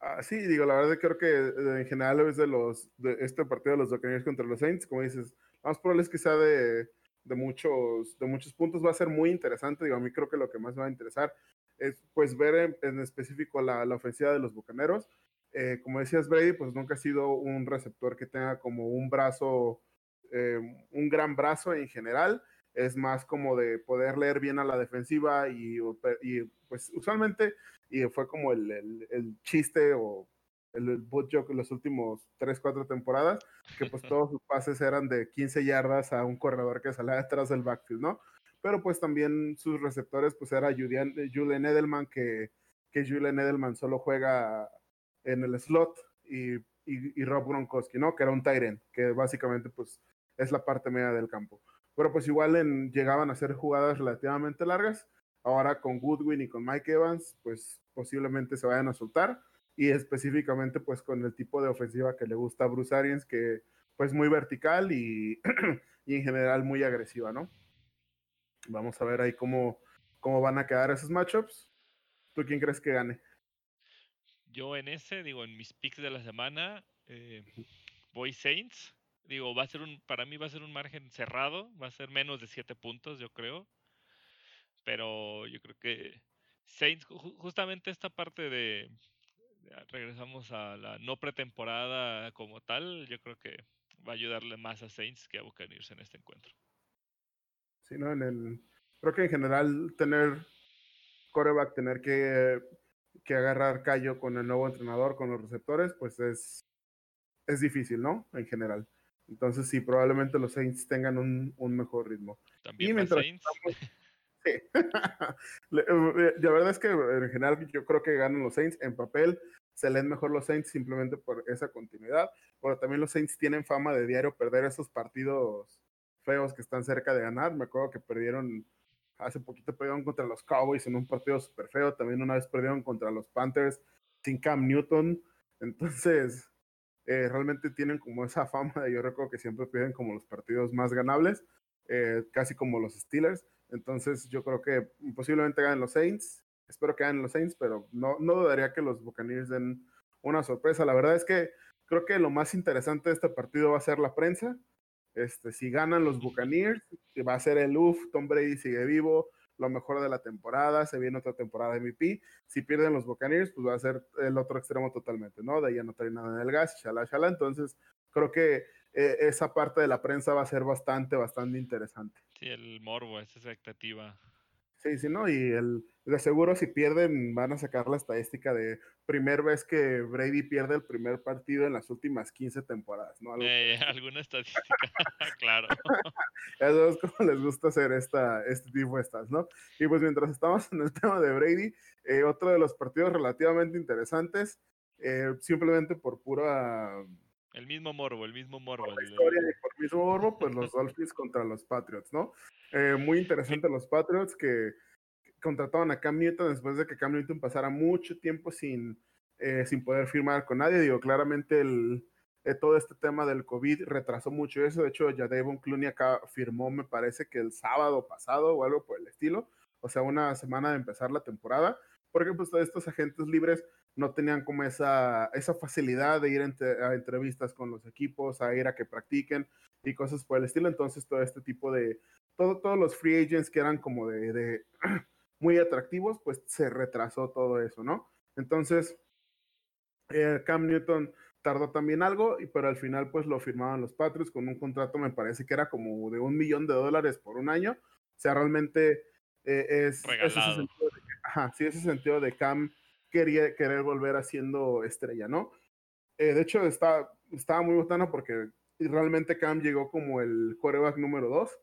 ah, sí, digo, la verdad creo que eh, en general es de los de este partido de los Buccaneers contra los Saints, como dices, más probable es que sea de de muchos, de muchos puntos. Va a ser muy interesante. Digo, a mí creo que lo que más me va a interesar es pues ver en, específico la, la, ofensiva de los Bucaneros. Eh, como decías, Brady, pues nunca ha sido un receptor que tenga como un brazo, eh, un gran brazo en general. Es más como de poder leer bien a la defensiva y, y pues usualmente, y fue como el, el, el chiste o el boot joke en los últimos 3, 4 temporadas, que pues todos sus pases eran de 15 yardas a un corredor que salía detrás del backfield, ¿no? Pero pues también sus receptores pues era Julian, Julian Edelman, que, que Julian Edelman solo juega en el slot y, y, Rob Gronkowski, ¿no? Que era un Tyrant, que básicamente pues es la parte media del campo. Pero pues igual en, llegaban a ser jugadas relativamente largas. Ahora con Goodwin y con Mike Evans, pues posiblemente se vayan a soltar y específicamente pues con el tipo de ofensiva que le gusta a Bruce que pues muy vertical y, y, en general muy agresiva, ¿no? Vamos a ver ahí cómo, cómo van a quedar esos matchups. ¿Tú quién crees que gane? Yo en ese, digo, en mis picks de la semana, eh, voy Saints. Digo, va a ser un, para mí va a ser un margen cerrado, va a ser menos de 7 puntos, yo creo. Pero yo creo que Saints, justamente esta parte de, regresamos a la no pretemporada como tal, yo creo que va a ayudarle más a Saints que a Buccaneers en este encuentro. Sí, ¿no? En el, creo que en general tener coreback, tener que, que agarrar callo con el nuevo entrenador, con los receptores, pues es, es difícil, ¿no? En general. Entonces sí, probablemente los Saints tengan un, un mejor ritmo. También y mientras Saints. Sí. Eh, la verdad es que en general yo creo que ganan los Saints en papel. Se leen mejor los Saints simplemente por esa continuidad. Pero también los Saints tienen fama de diario perder esos partidos feos que están cerca de ganar. Me acuerdo que perdieron, hace poquito perdieron contra los Cowboys en un partido súper feo. También una vez perdieron contra los Panthers sin Cam Newton. Entonces, eh, realmente tienen como esa fama de yo recuerdo que siempre pierden como los partidos más ganables, eh, casi como los Steelers. Entonces yo creo que posiblemente ganen los Saints. Espero que ganen los Saints, pero no, no dudaría que los Buccaneers den una sorpresa. La verdad es que creo que lo más interesante de este partido va a ser la prensa. Este, si ganan los Buccaneers, va a ser el UF, Tom Brady sigue vivo, lo mejor de la temporada, se viene otra temporada de MVP. Si pierden los Buccaneers, pues va a ser el otro extremo totalmente, ¿no? De ahí ya no trae nada en el gas, shala, shala. Entonces, creo que eh, esa parte de la prensa va a ser bastante, bastante interesante. Sí, el morbo, esa expectativa. Sí, sí, ¿no? Y el, de seguro si pierden van a sacar la estadística de primer vez que Brady pierde el primer partido en las últimas 15 temporadas, ¿no? Eh, alguna estadística, claro. Eso es como les gusta hacer esta, este tipo de estas, ¿no? Y pues mientras estamos en el tema de Brady, eh, otro de los partidos relativamente interesantes, eh, simplemente por pura el mismo morbo, el mismo morbo. Por la historia y por el mismo morbo, pues los Dolphins contra los Patriots, ¿no? Eh, muy interesante los Patriots que contrataron a Cam Newton después de que Cam Newton pasara mucho tiempo sin, eh, sin poder firmar con nadie. Digo, claramente el, eh, todo este tema del COVID retrasó mucho eso. De hecho, ya Devon Clooney acá firmó, me parece que el sábado pasado o algo por el estilo. O sea, una semana de empezar la temporada. Porque pues todos estos agentes libres no tenían como esa, esa facilidad de ir a entrevistas con los equipos, a ir a que practiquen y cosas por el estilo. Entonces, todo este tipo de, todo, todos los free agents que eran como de, de muy atractivos, pues se retrasó todo eso, ¿no? Entonces, eh, Cam Newton tardó también algo, pero al final pues lo firmaban los Patriots con un contrato, me parece que era como de un millón de dólares por un año. O sea, realmente eh, es, ese sentido de, ajá, sí, ese sentido de Cam quería querer volver haciendo estrella, ¿no? Eh, de hecho, está, estaba muy botana porque realmente Cam llegó como el coreback número dos.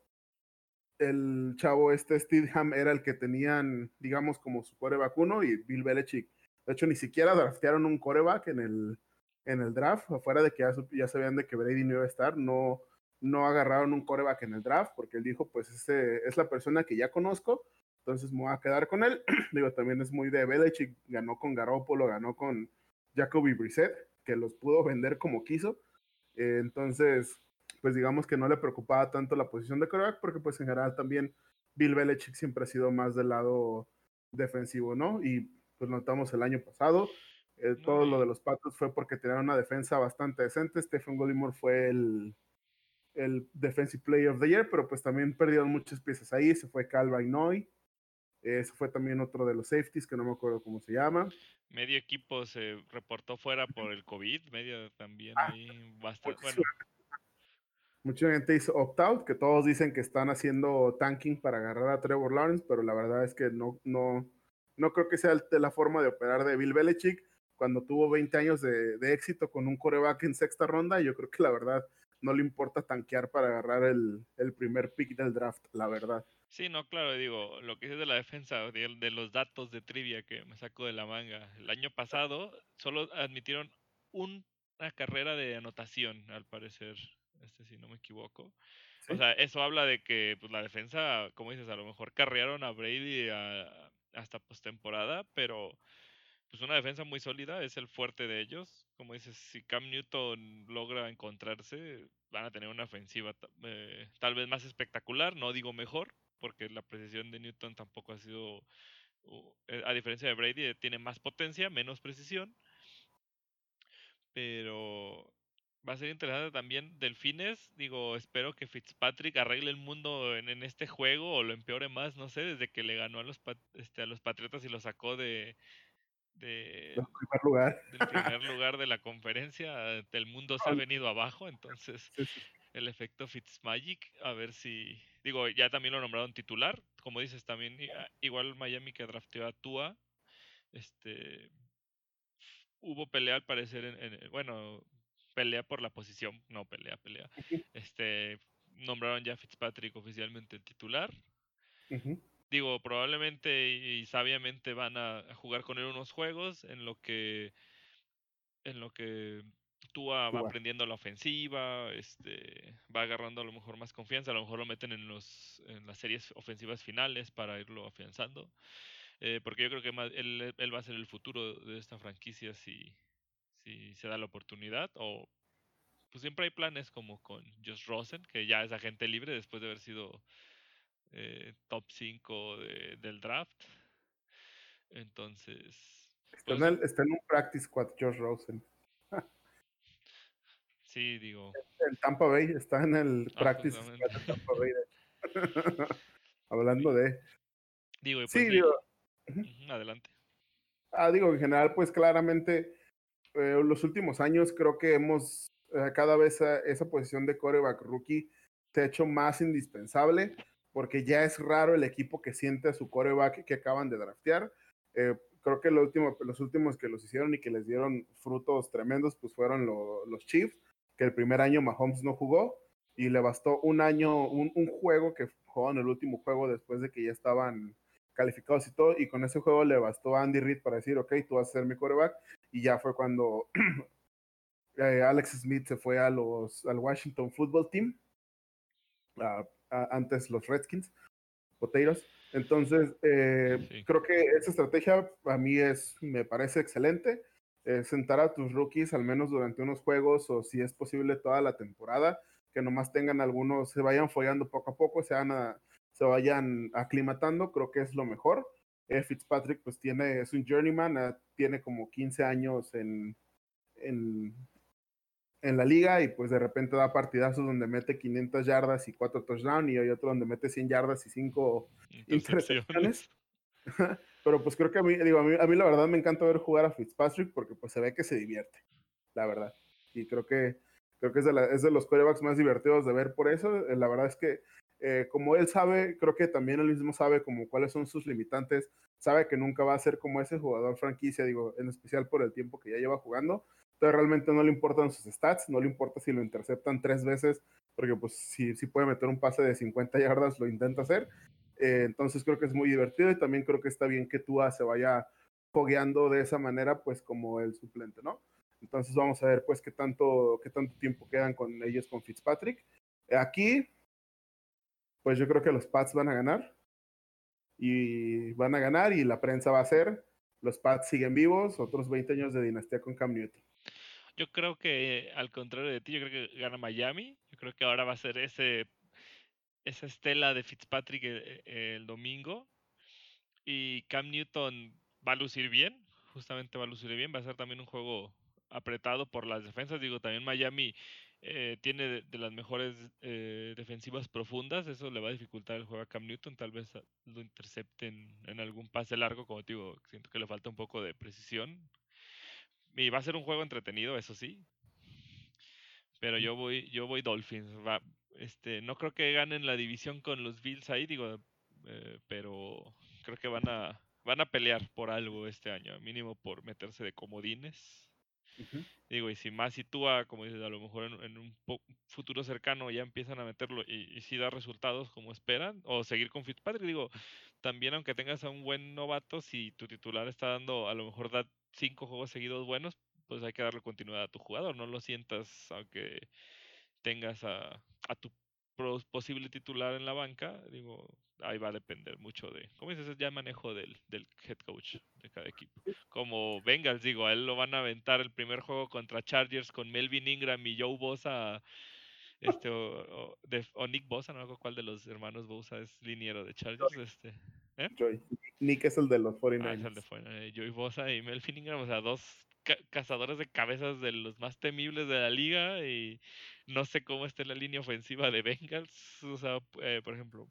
El chavo este Steedham era el que tenían, digamos, como su coreback uno y Bill Belichick. De hecho, ni siquiera draftearon un coreback en el, en el draft, afuera de que ya, ya sabían de que Brady no iba a estar, no, no agarraron un coreback en el draft porque él dijo, pues ese es la persona que ya conozco, entonces me voy a quedar con él. Digo, también es muy de Belichick, ganó con Garoppolo, ganó con Jacoby Brissett, que los pudo vender como quiso. Eh, entonces, pues digamos que no le preocupaba tanto la posición de quarterback, porque pues en general también Bill Belichick siempre ha sido más del lado defensivo, ¿no? Y pues notamos el año pasado, eh, todo lo de los Patos fue porque tenían una defensa bastante decente. Stephen Goldimore fue el, el Defensive Player of the Year, pero pues también perdieron muchas piezas ahí. Se fue Cal Noy, ese fue también otro de los safeties que no me acuerdo cómo se llama. Medio equipo se reportó fuera por el COVID, medio también ah, ahí bastante. Bueno. Mucha gente hizo opt-out, que todos dicen que están haciendo tanking para agarrar a Trevor Lawrence, pero la verdad es que no, no, no creo que sea la forma de operar de Bill Belichick. Cuando tuvo 20 años de, de éxito con un coreback en sexta ronda, yo creo que la verdad no le importa tanquear para agarrar el, el primer pick del draft, la verdad. Sí, no, claro, digo, lo que es de la defensa, de, los datos de trivia que me saco de la manga. El año pasado solo admitieron una carrera de anotación, al parecer, este si no me equivoco. O sea, eso habla de que pues, la defensa, como dices, a lo mejor carrearon a Brady hasta postemporada, pero pues una defensa muy sólida es el fuerte de ellos. Como dices, si Cam Newton logra encontrarse, van a tener una ofensiva eh, tal vez más espectacular, no digo mejor, porque la precisión de Newton tampoco ha sido, eh, a diferencia de Brady, tiene más potencia, menos precisión. Pero va a ser interesante también. Delfines, digo, espero que Fitzpatrick arregle el mundo en, este juego o lo empeore más, no sé, desde que le ganó a los, este, a los Patriotas y lo sacó de, de primer lugar. del primer lugar de la conferencia. El mundo se ha venido abajo, entonces el efecto Fitzmagic, a ver si, digo, ya también lo nombraron titular, como dices, también ah, igual Miami que drafteó a Tua, este, hubo pelea al parecer, en, bueno, pelea por la posición, no pelea, pelea, este, nombraron ya a Fitzpatrick oficialmente titular. Digo, probablemente y, sabiamente van a, jugar con él unos juegos en lo que en lo que Tua va aprendiendo la ofensiva, este, va agarrando a lo mejor más confianza, a lo mejor lo meten en los en las series ofensivas finales para irlo afianzando. Eh, porque yo creo que él, él, va a ser el futuro de esta franquicia si, si se da la oportunidad. O pues siempre hay planes como con Josh Rosen, que ya es agente libre después de haber sido eh, top 5 del draft. Entonces. Está, en pues está, en un practice squad Josh Rosen. sí, digo. En Tampa Bay, está en el ah, practice squad de Tampa Bay. Hablando de. Digo, pues, sí, digo. Adelante. Ah, digo, en general, pues claramente, eh, los últimos años creo que hemos, eh, cada vez esa posición de coreback rookie se ha hecho más indispensable, porque ya es raro el equipo que siente a su coreback que acaban de draftear. Eh, creo que lo los últimos que los hicieron y que les dieron frutos tremendos, pues fueron los Chiefs, que el primer año Mahomes no jugó y le bastó un año, un, un juego que jugó en el último juego después de que ya estaban calificados y todo, y con ese juego le bastó a Andy Reid para decir, ok, tú vas a ser mi quarterback, y ya fue cuando eh, Alex Smith se fue a los, al Washington Football Team, antes los Redskins, Potatoes. Entonces, eh, creo que esa estrategia a mí es, me parece excelente. Eh, sentar a tus rookies al menos durante unos juegos o si es posible toda la temporada, que nomás tengan algunos, se vayan follando poco a poco, se van a, se vayan aclimatando, creo que es lo mejor. Eh, Fitzpatrick pues tiene, es un journeyman, ah, tiene como 15 años en, en, en, la liga y pues de repente da partidazos donde mete 500 yardas y 4 touchdowns y hay otro donde mete 100 yardas y 5 intercepciones. Pero pues creo que a mí, digo, a mí, a mí la verdad me encanta ver jugar a Fitzpatrick porque pues se ve que se divierte, la verdad. Y creo que creo que es de, la, es de los quarterbacks más divertidos de ver por eso. La verdad es que eh, como él sabe, creo que también él mismo sabe como cuáles son sus limitantes, sabe que nunca va a ser como ese jugador franquicia, digo, en especial por el tiempo que ya lleva jugando. Entonces realmente no le importan sus stats, no le importa si lo interceptan tres veces, porque pues si, puede meter un pase de 50 yardas, lo intenta hacer. Eh, entonces creo que es muy divertido y también creo que está bien que Tua se vaya fogueando de esa manera, pues como el suplente, ¿no? Entonces vamos a ver pues qué tanto, qué tanto tiempo quedan con ellos con Fitzpatrick. Aquí pues yo creo que los Pats van a ganar. Y van a ganar y la prensa va a ser, los Pats siguen vivos, otros 20 años de dinastía con Cam Newton. Yo creo que al contrario de ti, yo creo que gana Miami. Yo creo que ahora va a ser ese esa estela de Fitzpatrick el, e, el domingo. Y Cam Newton va a lucir bien, justamente va a lucir bien. Va a ser también un juego apretado por las defensas. Digo, también Miami eh, tiene de, las mejores eh, defensivas profundas, eso le va a dificultar el juego a Cam Newton, tal vez lo intercepten en algún pase largo, como te digo, siento que le falta un poco de precisión. Y va a ser un juego entretenido, eso sí. Pero yo voy, yo voy Dolphins. Va, este, no creo que ganen la división con los Bills ahí, digo, eh, pero creo que van a, van a pelear por algo este año, mínimo por meterse de comodines. Digo, y si más si tú, como dices, a lo mejor en, un futuro cercano ya empiezan a meterlo y, si da resultados como esperan, o seguir con Fitzpatrick, digo, también aunque tengas a un buen novato, si tu titular está dando, a lo mejor da cinco juegos seguidos buenos, pues hay que darle continuidad a tu jugador, no lo sientas aunque tengas a, a tu posible titular en la banca, digo, ahí va a depender mucho de, como dices, es ya manejo del, del head coach de cada equipo. Como Bengals, digo, a él lo van a aventar el primer juego contra Chargers con Melvin Ingram y Joe Bosa, este, o, Nick Bosa, no sé cuál de los hermanos Bosa es liniero de Chargers, este. ¿Eh? Nick es el de los 49ers. Ah, es el de 49 Joey Bosa y Melvin Ingram, o sea, dos cazadores de cabezas de los más temibles de la liga y no sé cómo está la línea ofensiva de Bengals. O sea, eh, por ejemplo,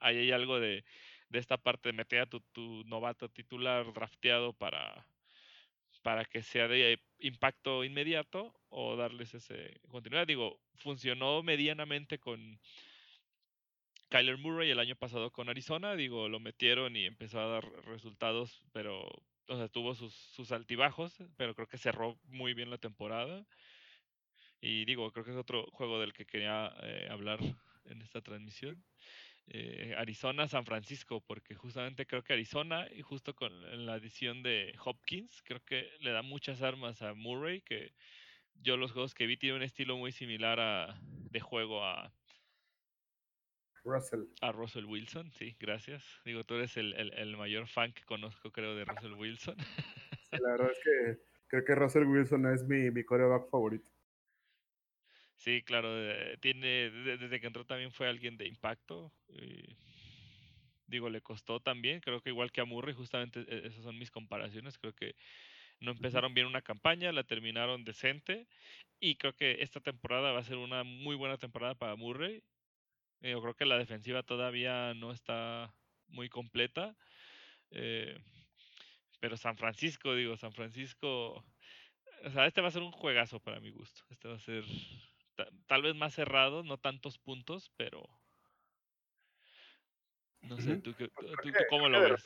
ahí hay algo de, de, esta parte de meter a tu, tu, novato titular drafteado para, para que sea de impacto inmediato o darles ese continuidad. Digo, funcionó medianamente con Kyler Murray el año pasado con Arizona. Digo, lo metieron y empezó a dar resultados, pero o sea, tuvo sus, sus altibajos, pero creo que cerró muy bien la temporada. Y digo, creo que es otro juego del que quería eh, hablar en esta transmisión. Eh, Arizona, San Francisco, porque justamente creo que Arizona, y justo con la adición de Hopkins, creo que le da muchas armas a Murray, que yo los juegos que vi tienen un estilo muy similar a, de juego a Russell. A Russell Wilson, sí, gracias. Digo, tú eres el, el, mayor fan que conozco, creo, de Russell Wilson. Sí, la verdad es que creo que Russell Wilson es mi, mi coreback favorito. Sí, claro, tiene, desde que entró también fue alguien de impacto. digo, le costó también, creo que igual que a Murray, justamente e, esas son mis comparaciones, creo que no empezaron bien una campaña, la terminaron decente y creo que esta temporada va a ser una muy buena temporada para Murray. Yo creo que la defensiva todavía no está muy completa. Eh, pero San Francisco, digo, San Francisco, o sea, este va a ser un juegazo para mi gusto. Este va a ser tal vez más cerrado, no tantos puntos, pero no sé, ¿tú, tú, cómo lo ves?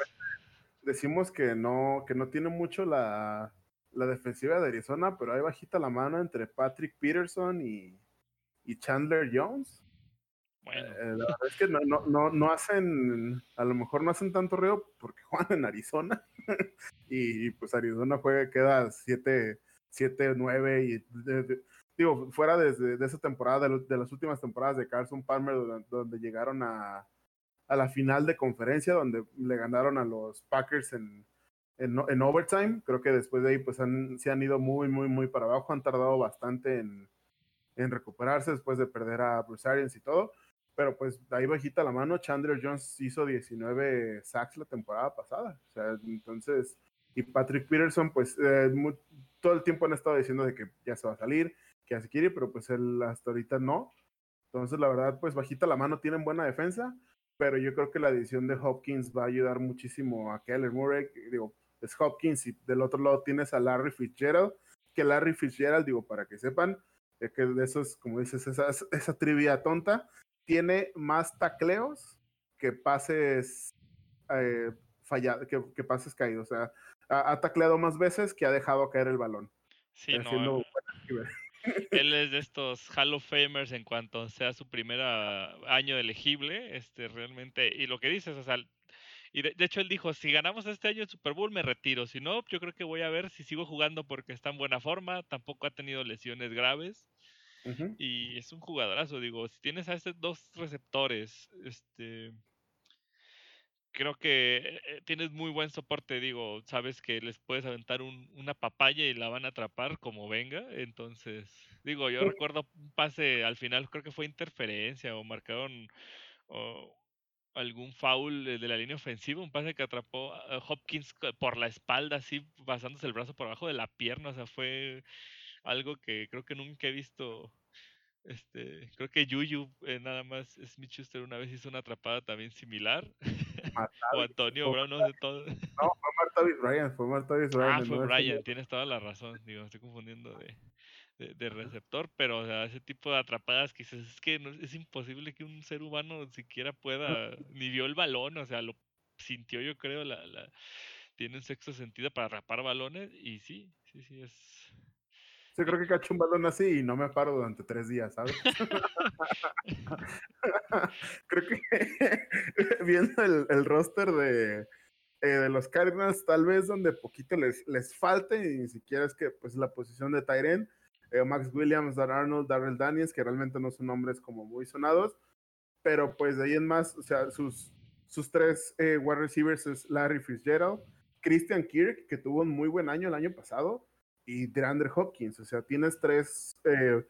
Decimos que no, que no tiene mucho la, la, defensiva de Arizona, pero ahí bajita la mano entre Patrick Peterson y, y Chandler Jones. Bueno. Eh, la verdad es que no, no, no, no, hacen, a lo mejor no hacen tanto ruido porque juegan en Arizona. y, pues Arizona juega, queda 7, 7, 9 y digo, fuera desde de esa temporada, de, las últimas temporadas de Carson Palmer, donde, llegaron a, a, la final de conferencia, donde le ganaron a los Packers en, en, en overtime. Creo que después de ahí, pues han, se han ido muy, muy, muy para abajo. Han tardado bastante en, en recuperarse después de perder a Bruce Arians y todo. Pero pues ahí bajita la mano, Chandler Jones hizo 19 sacks la temporada pasada. O sea, entonces, y Patrick Peterson, pues eh, todo el tiempo han estado diciendo de que ya se va a salir, que así quiere, pero pues él hasta ahorita no. Entonces, la verdad, pues bajita la mano, tienen buena defensa, pero yo creo que la adición de Hopkins va a ayudar muchísimo a Keller Murray. Digo, es Hopkins y del otro lado tienes a Larry Fitzgerald, que Larry Fitzgerald, digo, para que sepan, que de esos, como dices, esa, esa trivia tonta, tiene más tacleos que pases eh, fallados, que, pases caídos. O sea, ha, tacleado más veces que ha dejado caer el balón. Sí, no, él es de estos Hall of Famers en cuanto sea su primer año elegible, este realmente, y lo que dices, o sea, y de, hecho él dijo, si ganamos este año el Super Bowl me retiro, si no, yo creo que voy a ver si sigo jugando porque está en buena forma, tampoco ha tenido lesiones graves, y es un jugadorazo, digo, si tienes a estos dos receptores, este creo que eh, eh, tienes muy buen soporte, digo, sabes que les puedes aventar un, una papaya y la van a atrapar como venga, entonces, digo, yo recuerdo un pase al final, creo que fue interferencia o marcaron algún foul de la línea ofensiva, un pase que atrapó a Hopkins por la espalda, así pasándose el brazo por abajo de la pierna, o sea, fue algo que creo que nunca he visto este, creo que Yuyu, eh, nada más, Smith Schuster una vez hizo una atrapada también similar. o Antonio Brown, no sé todo. No, fue Martavis Ryan, fue Martavis Ryan. Ah, fue Ryan, tienes toda la razón, digo, estoy confundiendo de, de, receptor, pero o sea, ese tipo de atrapadas que dices, es que no, es imposible que un ser humano siquiera pueda, ni vio el balón, o sea, lo sintió yo creo, la, la, tiene un sexto sentido para atrapar balones y sí, sí, sí, es yo creo que cacho un balón así y no me paro durante tres días, ¿sabes? creo que viendo el, roster de, eh, de los Cardinals, tal vez donde poquito les, les falte, y ni siquiera es que pues la posición de Tyren, eh, Max Williams, Dar Arnold, Darrell Daniels, que realmente no son nombres como muy sonados, pero pues de ahí en más, o sea, sus, sus tres eh, wide receivers es Larry Fitzgerald, Christian Kirk, que tuvo un muy buen año el año pasado, y DeAndre Hopkins. O sea, tienes tres, eh,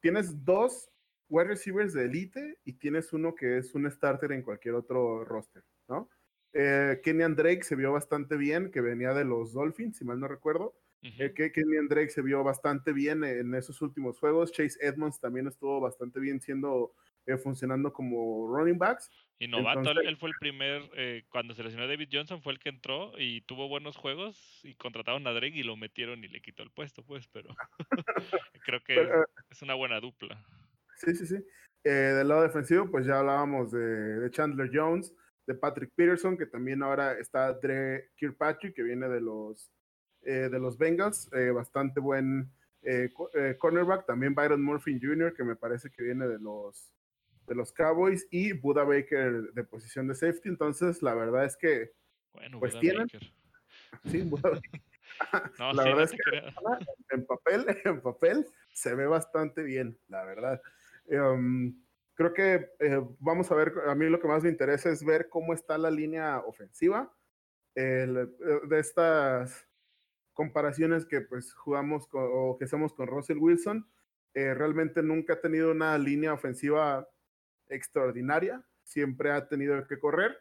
tienes dos wide receivers de elite y tienes uno que es un starter en cualquier otro roster, ¿no? Eh, Kenyan Drake se vio bastante bien, que venía de los Dolphins, si mal no recuerdo. Eh, que Kenyan Drake se vio bastante bien en esos últimos juegos. Chase Edmonds también estuvo bastante bien siendo, funcionando como running backs. Y novato, él fue el primer, eh, cuando se lesionó David Johnson, fue el que entró y tuvo buenos juegos y contrataron a Drake y lo metieron y le quitó el puesto, pues, pero creo que eh, es una buena dupla. Sí, sí, sí. Eh, del lado defensivo, pues ya hablábamos de, Chandler Jones, de Patrick Peterson, que también ahora está Dre Kirkpatrick, que viene de los, de los Bengals, bastante buen cornerback. También Byron Murphy Jr., que me parece que viene de los de los Cowboys y Buda Baker de posición de safety. Entonces, la verdad es que bueno, pues tienen. Sí, Buda Baker. la verdad es que en papel, en papel se ve bastante bien, la verdad. Em, creo que eh, vamos a ver, a mí lo que más me interesa es ver cómo está la línea ofensiva eh, de estas comparaciones que pues jugamos o que hacemos con Russell Wilson. Eh, realmente nunca ha tenido una línea ofensiva extraordinaria, siempre ha tenido que correr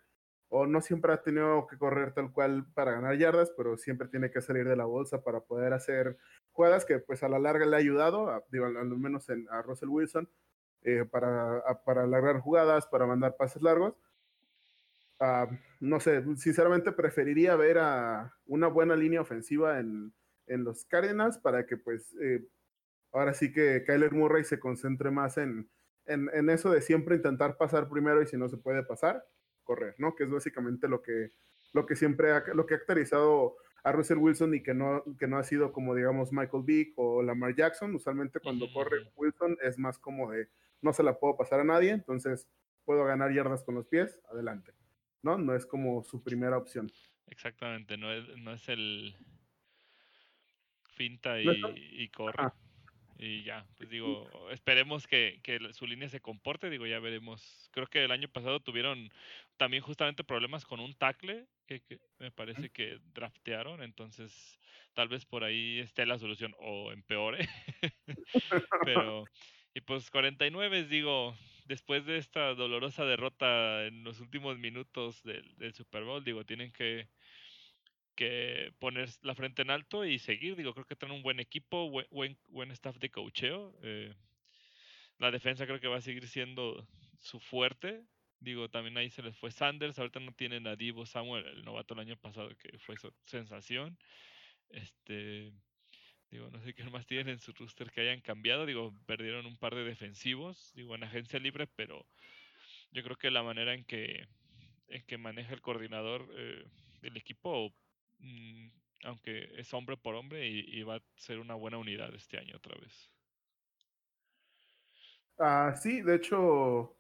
o no siempre ha tenido que correr tal cual para ganar yardas, pero siempre tiene que salir de la bolsa para poder hacer jugadas que pues a la larga le ha ayudado, a, digo, al menos a Russell Wilson, eh, para, para alargar jugadas, para mandar pases largos. Ah, no sé, sinceramente preferiría ver a una buena línea ofensiva en, en los Cardinals para que pues eh, ahora sí que Kyler Murray se concentre más en, en, en, eso de siempre intentar pasar primero y si no se puede pasar, correr, ¿no? Que es básicamente lo que, lo que siempre ha, lo que ha caracterizado a Russell Wilson y que no, que no ha sido como, digamos, Michael Vick o Lamar Jackson. Usualmente cuando corre Wilson es más como de, no se la puedo pasar a nadie, entonces puedo ganar yardas con los pies, adelante. ¿No? No es como su primera opción. Exactamente, no es, no es el finta y, corre. Y ya, pues digo, esperemos que, su línea se comporte, digo, ya veremos. Creo que el año pasado tuvieron también justamente problemas con un tackle que, me parece que draftearon, entonces tal vez por ahí esté la solución o empeore. Pero, y pues 49, digo, después de esta dolorosa derrota en los últimos minutos del, del Super Bowl, digo, tienen que que poner la frente en alto y seguir. Digo, creo que tienen un buen equipo, buen, buen, staff de cocheo. Eh, la defensa creo que va a seguir siendo su fuerte. Digo, también ahí se les fue Sanders. Ahorita no tienen a Divo Samuel, el novato el año pasado, que fue sensación. Este. Digo, no sé qué más tienen en su roster que hayan cambiado. Digo, perdieron un par de defensivos, digo, en agencia libre, pero yo creo que la manera en que, en que maneja el coordinador eh, del equipo Mm, aunque es hombre por hombre y, va a ser una buena unidad este año otra vez. Ah, sí, de hecho,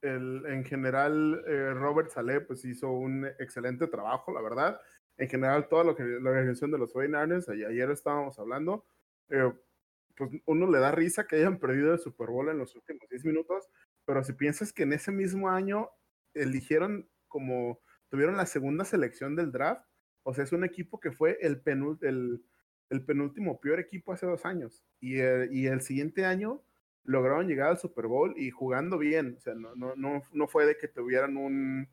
el, en general eh, Robert Saleh pues hizo un excelente trabajo, la verdad. En general, toda lo que, la organización de los 49ers, ayer estábamos hablando, eh, pues uno le da risa que hayan perdido el Super Bowl en los últimos 10 minutos, pero si piensas que en ese mismo año eligieron como, tuvieron la segunda selección del draft, o sea, es un equipo que fue el, el, penúltimo peor equipo hace dos años. Y, el siguiente año lograron llegar al Super Bowl y jugando bien. O sea, no, no, no, no fue de que tuvieran un,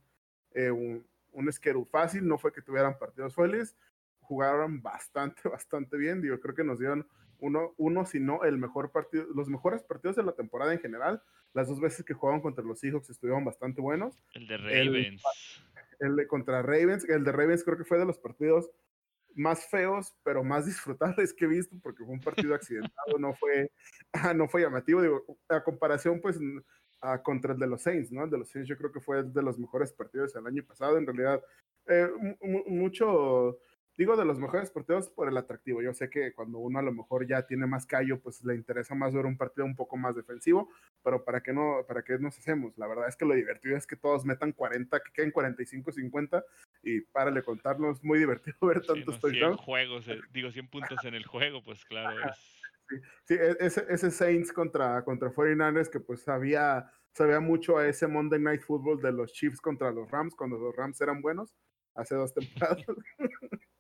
eh, un, un fácil, no fue que tuvieran partidos fáciles. Jugaron bastante, bastante bien. Digo, creo que nos dieron uno, uno, si no el mejor partido, los mejores partidos de la temporada en general. Las dos veces que jugaban contra los Seahawks estuvieron bastante buenos. El de Ravens el de contra Ravens, el de Ravens creo que fue de los partidos más feos, pero más disfrutables que he visto, porque fue un partido accidentado, no fue, no fue llamativo, digo, a comparación, pues, a, contra el de los Saints, ¿no? El de los Saints yo creo que fue de los mejores partidos del año pasado, en realidad, eh, mucho, digo de los mejores partidos por el atractivo. Yo sé que cuando uno a lo mejor ya tiene más callo, pues le interesa más ver un partido un poco más defensivo, pero ¿para qué, no, para qué nos hacemos? La verdad es que lo divertido es que todos metan 40, que queden 45, 50 y párale contarnos. Muy divertido ver tantos sí, 100 juegos, eh, digo 100 puntos en el juego, pues claro. Sí, e, ese, ese, Saints contra, contra 49ers que pues sabía, sabía mucho a ese Monday Night Football de los Chiefs contra los Rams, cuando los Rams eran buenos, hace dos temporadas.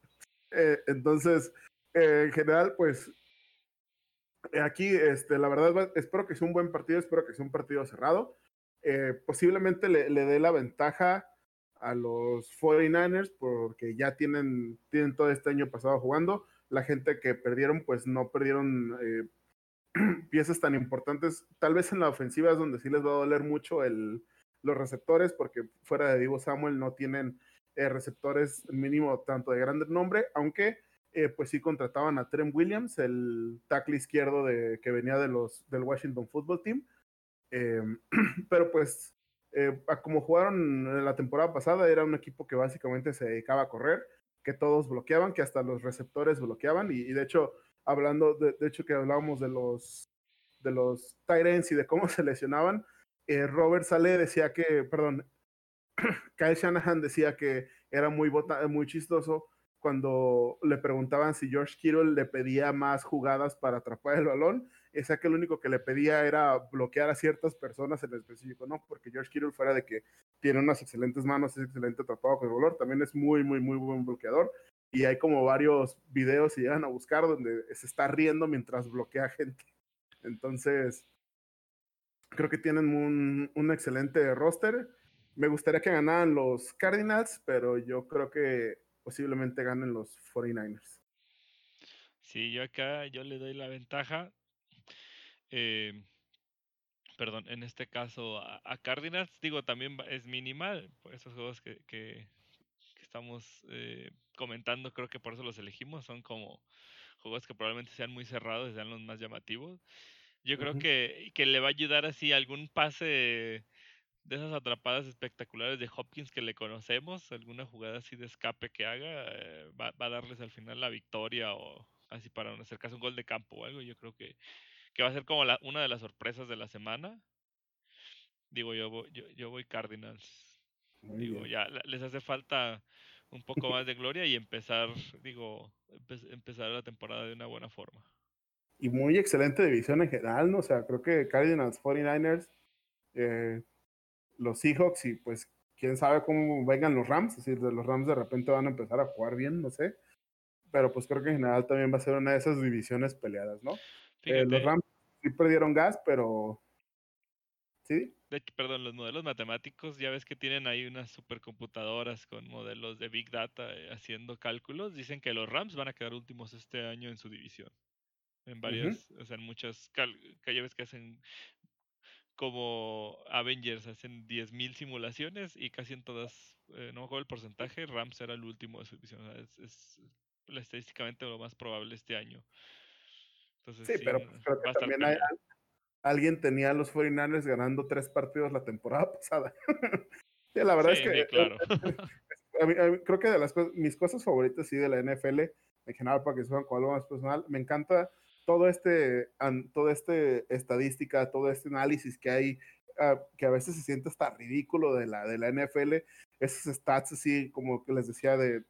Eh, entonces, eh, en general, pues aquí, este, la verdad, espero que sea un buen partido, espero que sea un partido cerrado. Eh, posiblemente le, dé la ventaja a los 49ers porque ya tienen, tienen todo este año pasado jugando. La gente que perdieron, pues no perdieron piezas tan importantes. Tal vez en la ofensiva es donde sí les va a doler mucho el, los receptores porque fuera de Divo Samuel no tienen eh, receptores mínimo tanto de grande nombre, aunque eh, pues sí contrataban a Trent Williams, el tackle izquierdo de, que venía de los, del Washington Football Team. Em, pero pues eh, como jugaron la temporada pasada, era un equipo que básicamente se dedicaba a correr, que todos bloqueaban, que hasta los receptores bloqueaban, y, de hecho, hablando, de, hecho que hablábamos de los de los Tyrants y de cómo se lesionaban, Robert Sale decía que, perdón, Kyle Shanahan decía que era muy, muy chistoso cuando le preguntaban si George Kittle le pedía más jugadas para atrapar el balón, decía que lo único que le pedía era bloquear a ciertas personas en específico, ¿no? Porque George Kittle fuera de que tiene unas excelentes manos, es excelente atrapado con el valor, también es muy, muy, muy buen bloqueador. Y hay como varios videos si llegan a buscar donde se está riendo mientras bloquea gente. Entonces, creo que tienen un, un excelente roster. Me gustaría que ganaran los Cardinals, pero yo creo que posiblemente ganen los 49ers. Sí, yo acá yo le doy la ventaja. Eh, perdón, en este caso a, Cardinals, digo, también es minimal por esos juegos que, que, estamos eh, comentando, creo que por eso los elegimos, son como juegos que probablemente sean muy cerrados, sean los más llamativos. Yo creo que, que le va a ayudar así algún pase de esas atrapadas espectaculares de Hopkins que le conocemos, alguna jugada así de escape que haga, eh, va, a darles al final la victoria o así para acercarse un gol de campo o algo. Yo creo que, que va a ser como la, una de las sorpresas de la semana. Digo, yo, voy, yo, yo voy Cardinals. digo, ya les hace falta un poco más de gloria y empezar, digo, empezar la temporada de una buena forma. Y muy excelente división en general, ¿no? O sea, creo que Cardinals 49ers eh, los Seahawks y pues quién sabe cómo vengan los Rams, es decir, los Rams de repente van a empezar a jugar bien, no sé, pero pues creo que en general también va a ser una de esas divisiones peleadas, ¿no? Eh, los Rams sí perdieron gas, pero... ¿Sí? De perdón, los modelos matemáticos, ya ves que tienen ahí unas supercomputadoras con modelos de Big Data eh, haciendo cálculos, dicen que los Rams van a quedar últimos este año en su división. En varias, o sea, en muchas, ves que hacen como Avengers hacen 10.000 simulaciones y casi en todas, eh, no me acuerdo el porcentaje, Rams era el último de su división. es, estadísticamente lo más probable este año. Entonces, sí, pero pues, creo que también hay, alguien tenía a los 49ers ganando tres partidos la temporada pasada. sí, la verdad es que... claro. creo que de las cosas, mis cosas favoritas sí de la NFL, en general para que sepan con algo más personal, me encanta todo este, todo este estadística, todo este análisis que hay, ah, que a veces se siente hasta ridículo de la, de la NFL, esos stats así como que les decía de,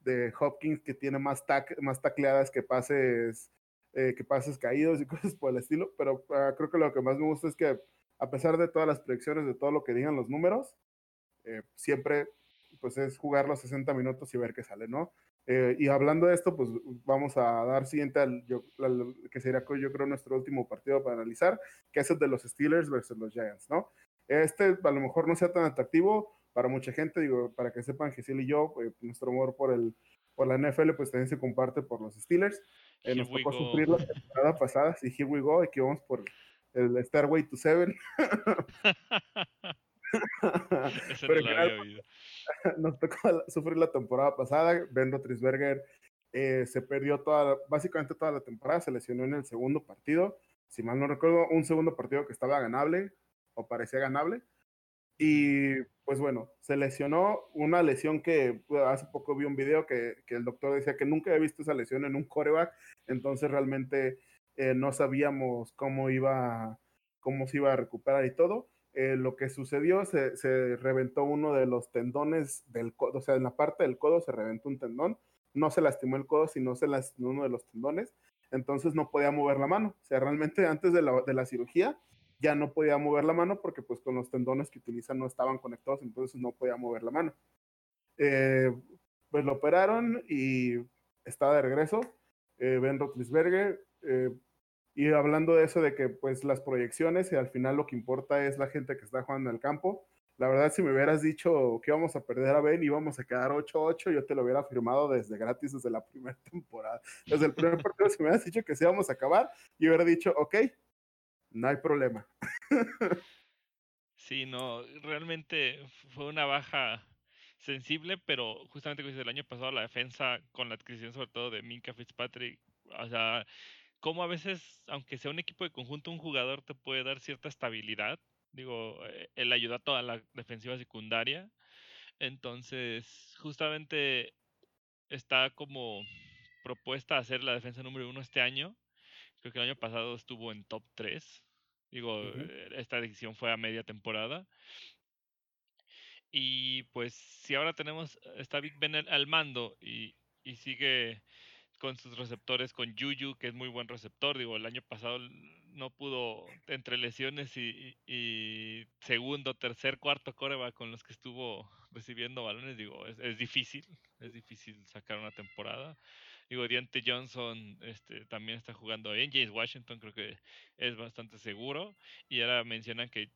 de Hopkins que tiene más, tac, más tacleadas que pases, eh, que pases caídos y cosas por el estilo, pero ah, creo que lo que más me gusta es que a pesar de todas las predicciones, de todo lo que digan los números, eh, siempre pues es jugar los 60 minutos y ver qué sale, ¿no? Eh, y hablando de esto, pues vamos a dar siguiente al, que sería yo creo nuestro último partido para analizar, que es el de los Steelers versus los Giants, ¿no? Este a lo mejor no sea tan atractivo para mucha gente, digo, para que sepan que Sil y yo, eh, nuestro amor por el por la NFL, pues también se comparte por los Steelers. Eh, nos tocó sufrir la temporada pasada, sí, here we go, aquí vamos por el Starway to Seven. Pero no nos tocó sufrir la temporada pasada. Ben Roethlisberger eh, se perdió toda, básicamente toda la temporada, se lesionó en el segundo partido. Si mal no recuerdo, un segundo partido que estaba ganable o parecía ganable. Y pues bueno, se lesionó una lesión que pues, hace poco vi un video que, que, el doctor decía que nunca había visto esa lesión en un coreback, entonces realmente eh, no sabíamos cómo iba, cómo se iba a recuperar y todo. Eh, lo que sucedió, se, reventó uno de los tendones del codo, o sea, en la parte del codo se reventó un tendón, no se lastimó el codo, sino se lastimó uno de los tendones, entonces no podía mover la mano, o sea, realmente antes de la, cirugía ya no podía mover la mano porque pues con los tendones que utilizan no estaban conectados, entonces no podía mover la mano. Eh, pues lo operaron y estaba de regreso. Eh, ben Roethlisberger eh, y hablando de eso, de que pues las proyecciones y al final lo que importa es la gente que está jugando en el campo. La verdad, si me hubieras dicho que íbamos a perder a Ben y íbamos a quedar 8-8, yo te lo hubiera firmado desde gratis, desde la primera temporada. Desde el primer partido, si me hubieras dicho que sí íbamos a acabar, yo hubiera dicho, ok, no hay problema. Sí, no, realmente fue una baja sensible, pero justamente como dice el año pasado la defensa con la adquisición sobre todo de Minka Fitzpatrick, o sea, como a veces, aunque sea un equipo de conjunto, un jugador te puede dar cierta estabilidad. Digo, eh, él ayuda a toda la defensiva secundaria. Entonces, justamente está como propuesta a ser la defensa número uno este año. Creo que el año pasado estuvo en top 3. Digo, eh, esta decisión fue a media temporada. Y pues si ahora tenemos, está Big Ben al mando y, y sigue con sus receptores, con Juju, que es muy buen receptor. Digo, el año pasado no pudo, entre lesiones y, segundo, tercer, cuarto coreback con los que estuvo recibiendo balones, digo, es, es, difícil, es difícil sacar una temporada. Digo, Diante Johnson este, también está jugando bien. James Washington creo que es bastante seguro. Y ahora mencionan que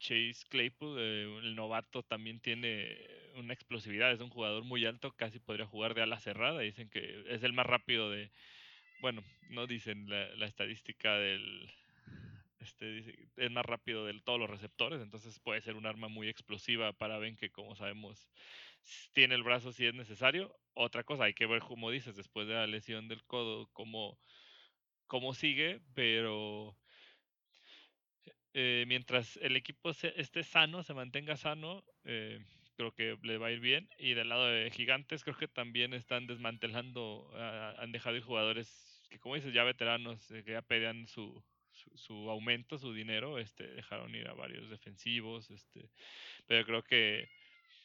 Chase Claypool, eh, el novato, también tiene una explosividad, es un jugador muy alto, casi podría jugar de ala cerrada, dicen que es el más rápido de, bueno, no dicen la, estadística del, este, es más rápido de todos los receptores, entonces puede ser un arma muy explosiva para Ben que como sabemos tiene el brazo si es necesario. Otra cosa, hay que ver como dices, después de la lesión del codo, cómo, cómo sigue, pero eh, mientras el equipo esté sano, se mantenga sano, eh, creo que le va a ir bien. Y del lado de Gigantes, creo que también están desmantelando, ah, han dejado ir jugadores que, como dices, ya veteranos, eh, que ya pedían su, su, aumento, su dinero, este, dejaron ir a varios defensivos, este, pero creo que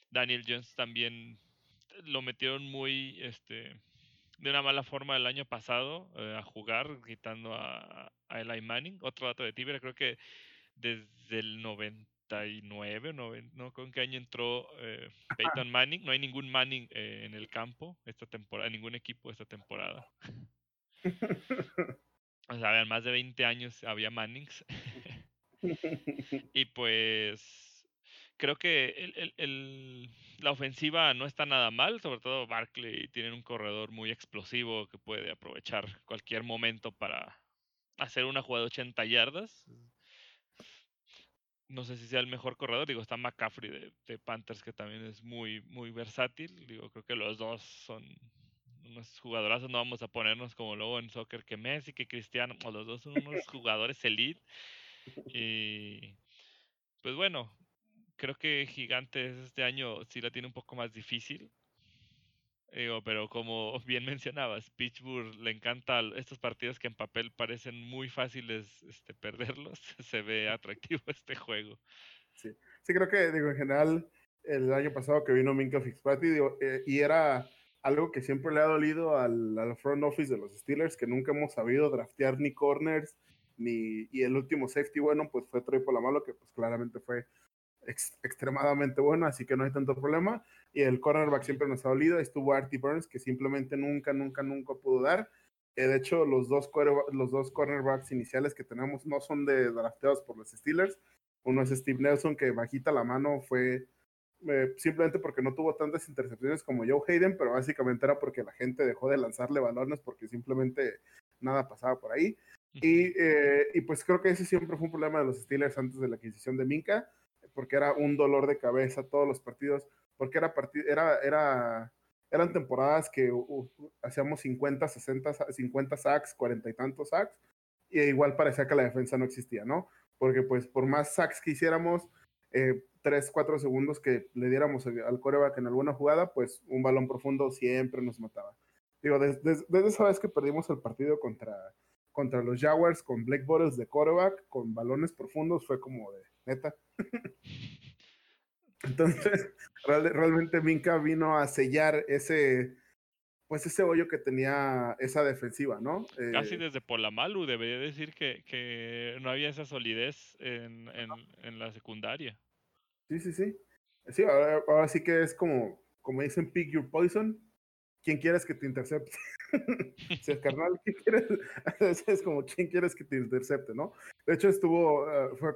Daniel Jones también lo metieron muy, este, de una mala forma el año pasado a jugar, quitando a, a Eli Manning. Otro dato de Tibera, creo que desde el 99, no con qué año entró eh, Peyton Manning. No hay ningún Manning eh, en el campo esta temporada, ningún equipo esta temporada. O sea, más de 20 años había Mannings. y pues creo que el, el, la ofensiva no está nada mal, sobre todo Barkley tiene un corredor muy explosivo que puede aprovechar cualquier momento para hacer una jugada de 80 yardas no sé si sea el mejor corredor. Digo, está McCaffrey de, Panthers, que también es muy, muy versátil. Digo, creo que los dos son unos jugadorazos. No vamos a ponernos como luego en soccer que Messi, que Cristiano. O los dos son unos jugadores elite. Y pues bueno, creo que Gigantes este año sí la tiene un poco más difícil. Digo, pero como bien mencionabas, Pittsburgh le encanta estos partidos que en papel parecen muy fáciles este, perderlos. Se ve atractivo este juego. Sí, sí creo que digo, en general el año pasado que vino Minka Fitzpatrick eh, y era algo que siempre le ha dolido al, al, front office de los Steelers, que nunca hemos sabido draftear ni corners, ni, y el último safety bueno, pues fue Troy Polamalu, que pues claramente fue extremadamente bueno, así que no hay tanto problema. Y el cornerback siempre nos ha dolido. Estuvo Artie Burns, que simplemente nunca, nunca, nunca pudo dar. Eh, de hecho, los dos, los dos cornerbacks iniciales que tenemos no son de drafteados por los Steelers. Uno es Steve Nelson, que bajita la mano fue eh, simplemente porque no tuvo tantas intercepciones como Joe Hayden, pero básicamente era porque la gente dejó de lanzarle balones porque simplemente nada pasaba por ahí. Y, eh, y, pues creo que ese siempre fue un problema de los Steelers antes de la adquisición de Minka porque era un dolor de cabeza todos los partidos, porque era, era, era eran temporadas que hacíamos 50, 60, 50 sacks, 40 y tantos sacks, y igual parecía que la defensa no existía, ¿no? Porque pues por más sacks que hiciéramos, eh, 3, 4 segundos que le diéramos al coreback en alguna jugada, pues un balón profundo siempre nos mataba. Digo, desde, desde esa vez que perdimos el partido contra, contra los Jaguars con Black Bottles de coreback, con balones profundos, fue como de, neta. Entonces, realmente Minka vino a sellar ese, pues ese hoyo que tenía esa defensiva, ¿no? Casi eh, desde Polamalu, debería decir que, que no había esa solidez en, en, la secundaria. Sí, sí, sí. Sí, ahora, sí que es como, como dicen, pick your poison. ¿Quién quieres que te intercepte? si es carnal, ¿quién quieres? es como, ¿quién quieres que te intercepte, no? De hecho, estuvo, eh, fue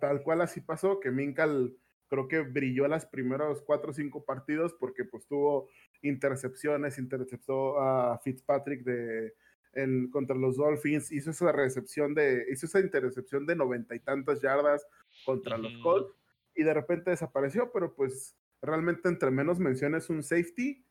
tal cual así pasó, que Minkal creo que brilló las primeros cuatro o cinco partidos porque pues tuvo intercepciones, interceptó a Fitzpatrick de, en, contra los Dolphins, hizo esa recepción de, hizo esa intercepción de noventa y tantas yardas contra los Colts y de repente desapareció, pero pues realmente entre menos menciones un safety,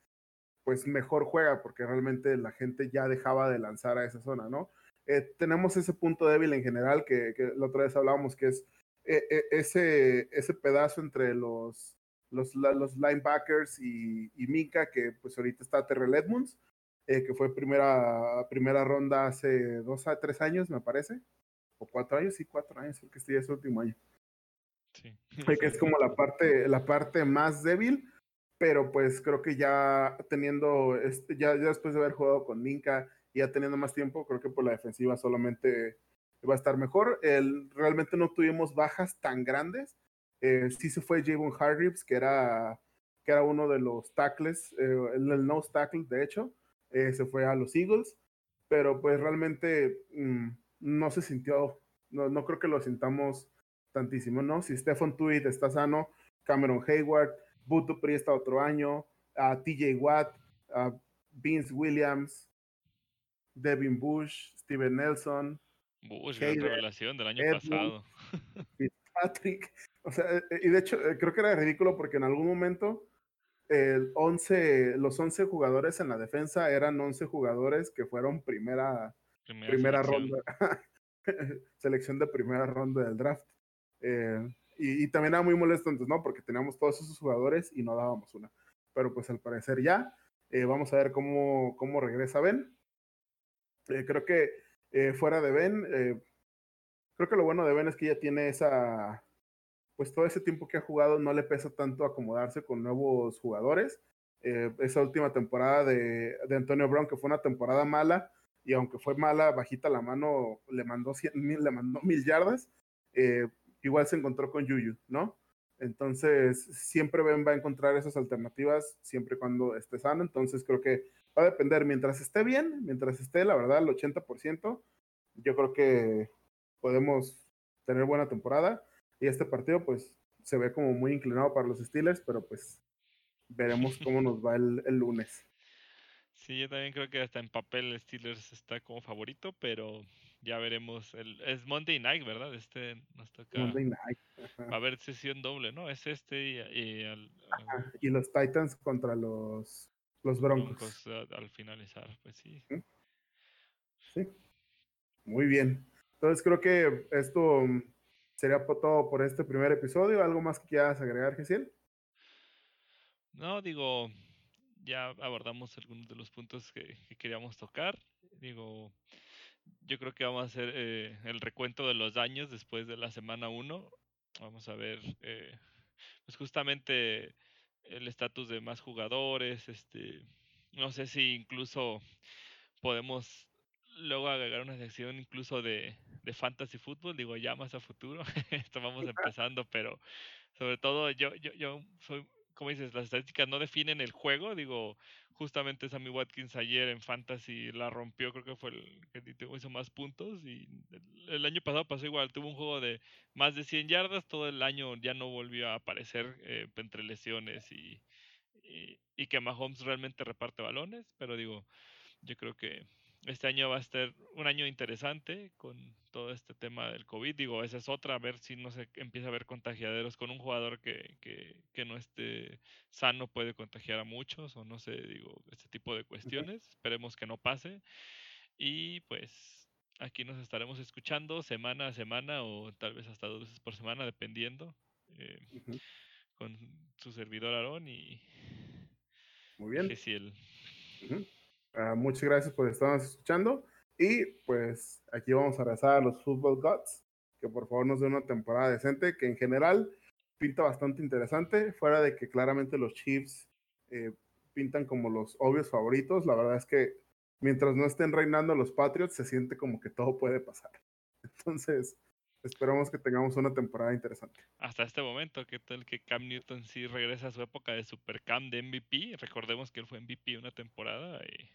pues mejor juega porque realmente la gente ya dejaba de lanzar a esa zona, ¿no? Eh, tenemos ese punto débil en general que, la otra vez hablábamos, que es ese, ese pedazo entre los, los, los linebackers y, y, Mika, que pues ahorita está Terrell Edmonds, que fue primera, primera ronda hace dos a tres años, me parece, o cuatro años, sí, cuatro años, porque este ya es el último año. Sí. Que es como la parte, la parte más débil, pero pues creo que ya teniendo, este, ya, ya después de haber jugado con Minka y ya teniendo más tiempo, creo que por la defensiva solamente va a estar mejor. El, realmente no tuvimos bajas tan grandes. Eh, sí se fue Javon Hargreaves, que era, que era uno de los tackles, eh, el, el nose tackle, de hecho, eh, se fue a los Eagles, pero pues realmente mm, no se sintió, no, no creo que lo sintamos tantísimo, ¿no? Si Stephen Tweed está sano, Cameron Hayward, Butu está otro año, a TJ Watt, a Vince Williams, Devin Bush, Steven Nelson. Bush, gran revelación del año pasado. Patrick. O sea, eh, y de hecho, eh, creo que era ridículo porque en algún momento el 11, los 11 jugadores en la defensa eran 11 jugadores que fueron primera, primera, primera ronda, selección de primera ronda del draft. Eh, y, también era muy molesto entonces, ¿no? Porque teníamos todos esos jugadores y no dábamos una. Pero pues al parecer ya. Eh, vamos a ver cómo, cómo regresa Ben. Eh, creo que fuera de Ben, creo que lo bueno de Ben es que ya tiene esa, pues todo ese tiempo que ha jugado no le pesa tanto acomodarse con nuevos jugadores. esa última temporada de, de, Antonio Brown, que fue una temporada mala, y aunque fue mala, bajita la mano, le mandó, 100, le mandó mil yardas igual se encontró con Yuyu, ¿no? Entonces, siempre Ben va a encontrar esas alternativas siempre cuando esté sano. Entonces, creo que va a depender mientras esté bien, mientras esté, la verdad, el 80%, yo creo que podemos tener buena temporada. Y este partido, pues, se ve como muy inclinado para los Steelers, pero pues veremos cómo nos va el, el lunes. Sí, yo también creo que hasta en papel Steelers está como favorito, pero ya veremos. El, es Monday Night, ¿verdad? Este nos toca. Monday Night. Va a haber sesión doble, ¿no? Es este y, y, al, y los Titans contra los, los Broncos. Broncos al finalizar, pues sí. Sí. Muy bien. Entonces creo que esto sería todo por este primer episodio. ¿Algo más que quieras agregar, Gesiel? No, digo, ya abordamos algunos de los puntos que, que queríamos tocar. Digo, yo creo que vamos a hacer eh, el recuento de los daños después de la semana 1. Vamos a ver, eh, pues justamente el estatus de más jugadores. Este, no sé si incluso podemos luego agregar una sección incluso de, de fantasy fútbol, digo ya más a futuro. Esto vamos empezando, pero sobre todo yo, yo, yo soy como dices, las estadísticas no definen el juego. Digo, justamente Sammy Watkins ayer en Fantasy la rompió, creo que fue el que hizo más puntos. Y el, año pasado pasó igual, tuvo un juego de más de 100 yardas. Todo el año ya no volvió a aparecer eh, entre lesiones y, y, y que Mahomes realmente reparte balones. Pero digo, yo creo que este año va a ser un año interesante con todo este tema del COVID. Digo, esa es otra, a ver si no se empieza a ver contagiaderos con un jugador que, que, que no esté sano, puede contagiar a muchos, o no sé, digo, este tipo de cuestiones. Esperemos que no pase. Y pues aquí nos estaremos escuchando semana a semana o tal vez hasta dos veces por semana, dependiendo. Eh, con su servidor Aarón y. Muy bien. Gesiel. Uh, muchas gracias por estarnos escuchando. Y pues aquí vamos a rezar a los Football Gods, que por favor nos den una temporada decente, que en general pinta bastante interesante, fuera de que claramente los Chiefs eh, pintan como los obvios favoritos. La verdad es que mientras no estén reinando los Patriots, se siente como que todo puede pasar. Entonces, esperamos que tengamos una temporada interesante. Hasta este momento, ¿qué tal que Cam Newton sí regresa a su época de Supercam de MVP? Recordemos que él fue MVP una temporada y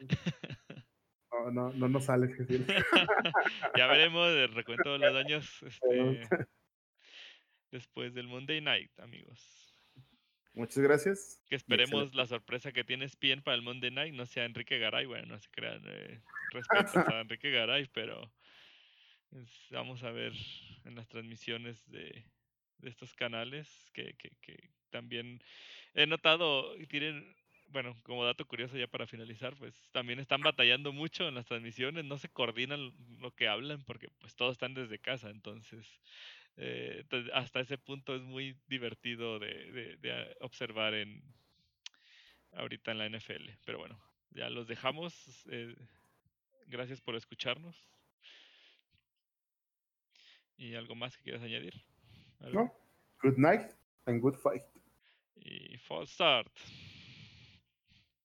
no, no, no nos sales, Jesús. ya veremos el recuento de los daños este, después del Monday Night, amigos. Muchas gracias. Que esperemos la sorpresa que tienes bien para el Monday Night no sea Enrique Garay. Bueno, no se crean eh, respeto a Enrique Garay, pero vamos a ver en las transmisiones de, de estos canales que, que, que, también he notado tienen bueno, como dato curioso ya para finalizar, pues también están batallando mucho en las transmisiones, no se coordinan lo que hablan porque pues todos están desde casa, entonces eh, hasta ese punto es muy divertido de, de, observar en ahorita en la NFL. Pero bueno, ya los dejamos. Eh, gracias por escucharnos. ¿Y algo más que quieras añadir? No. Good night and good fight. Y false start.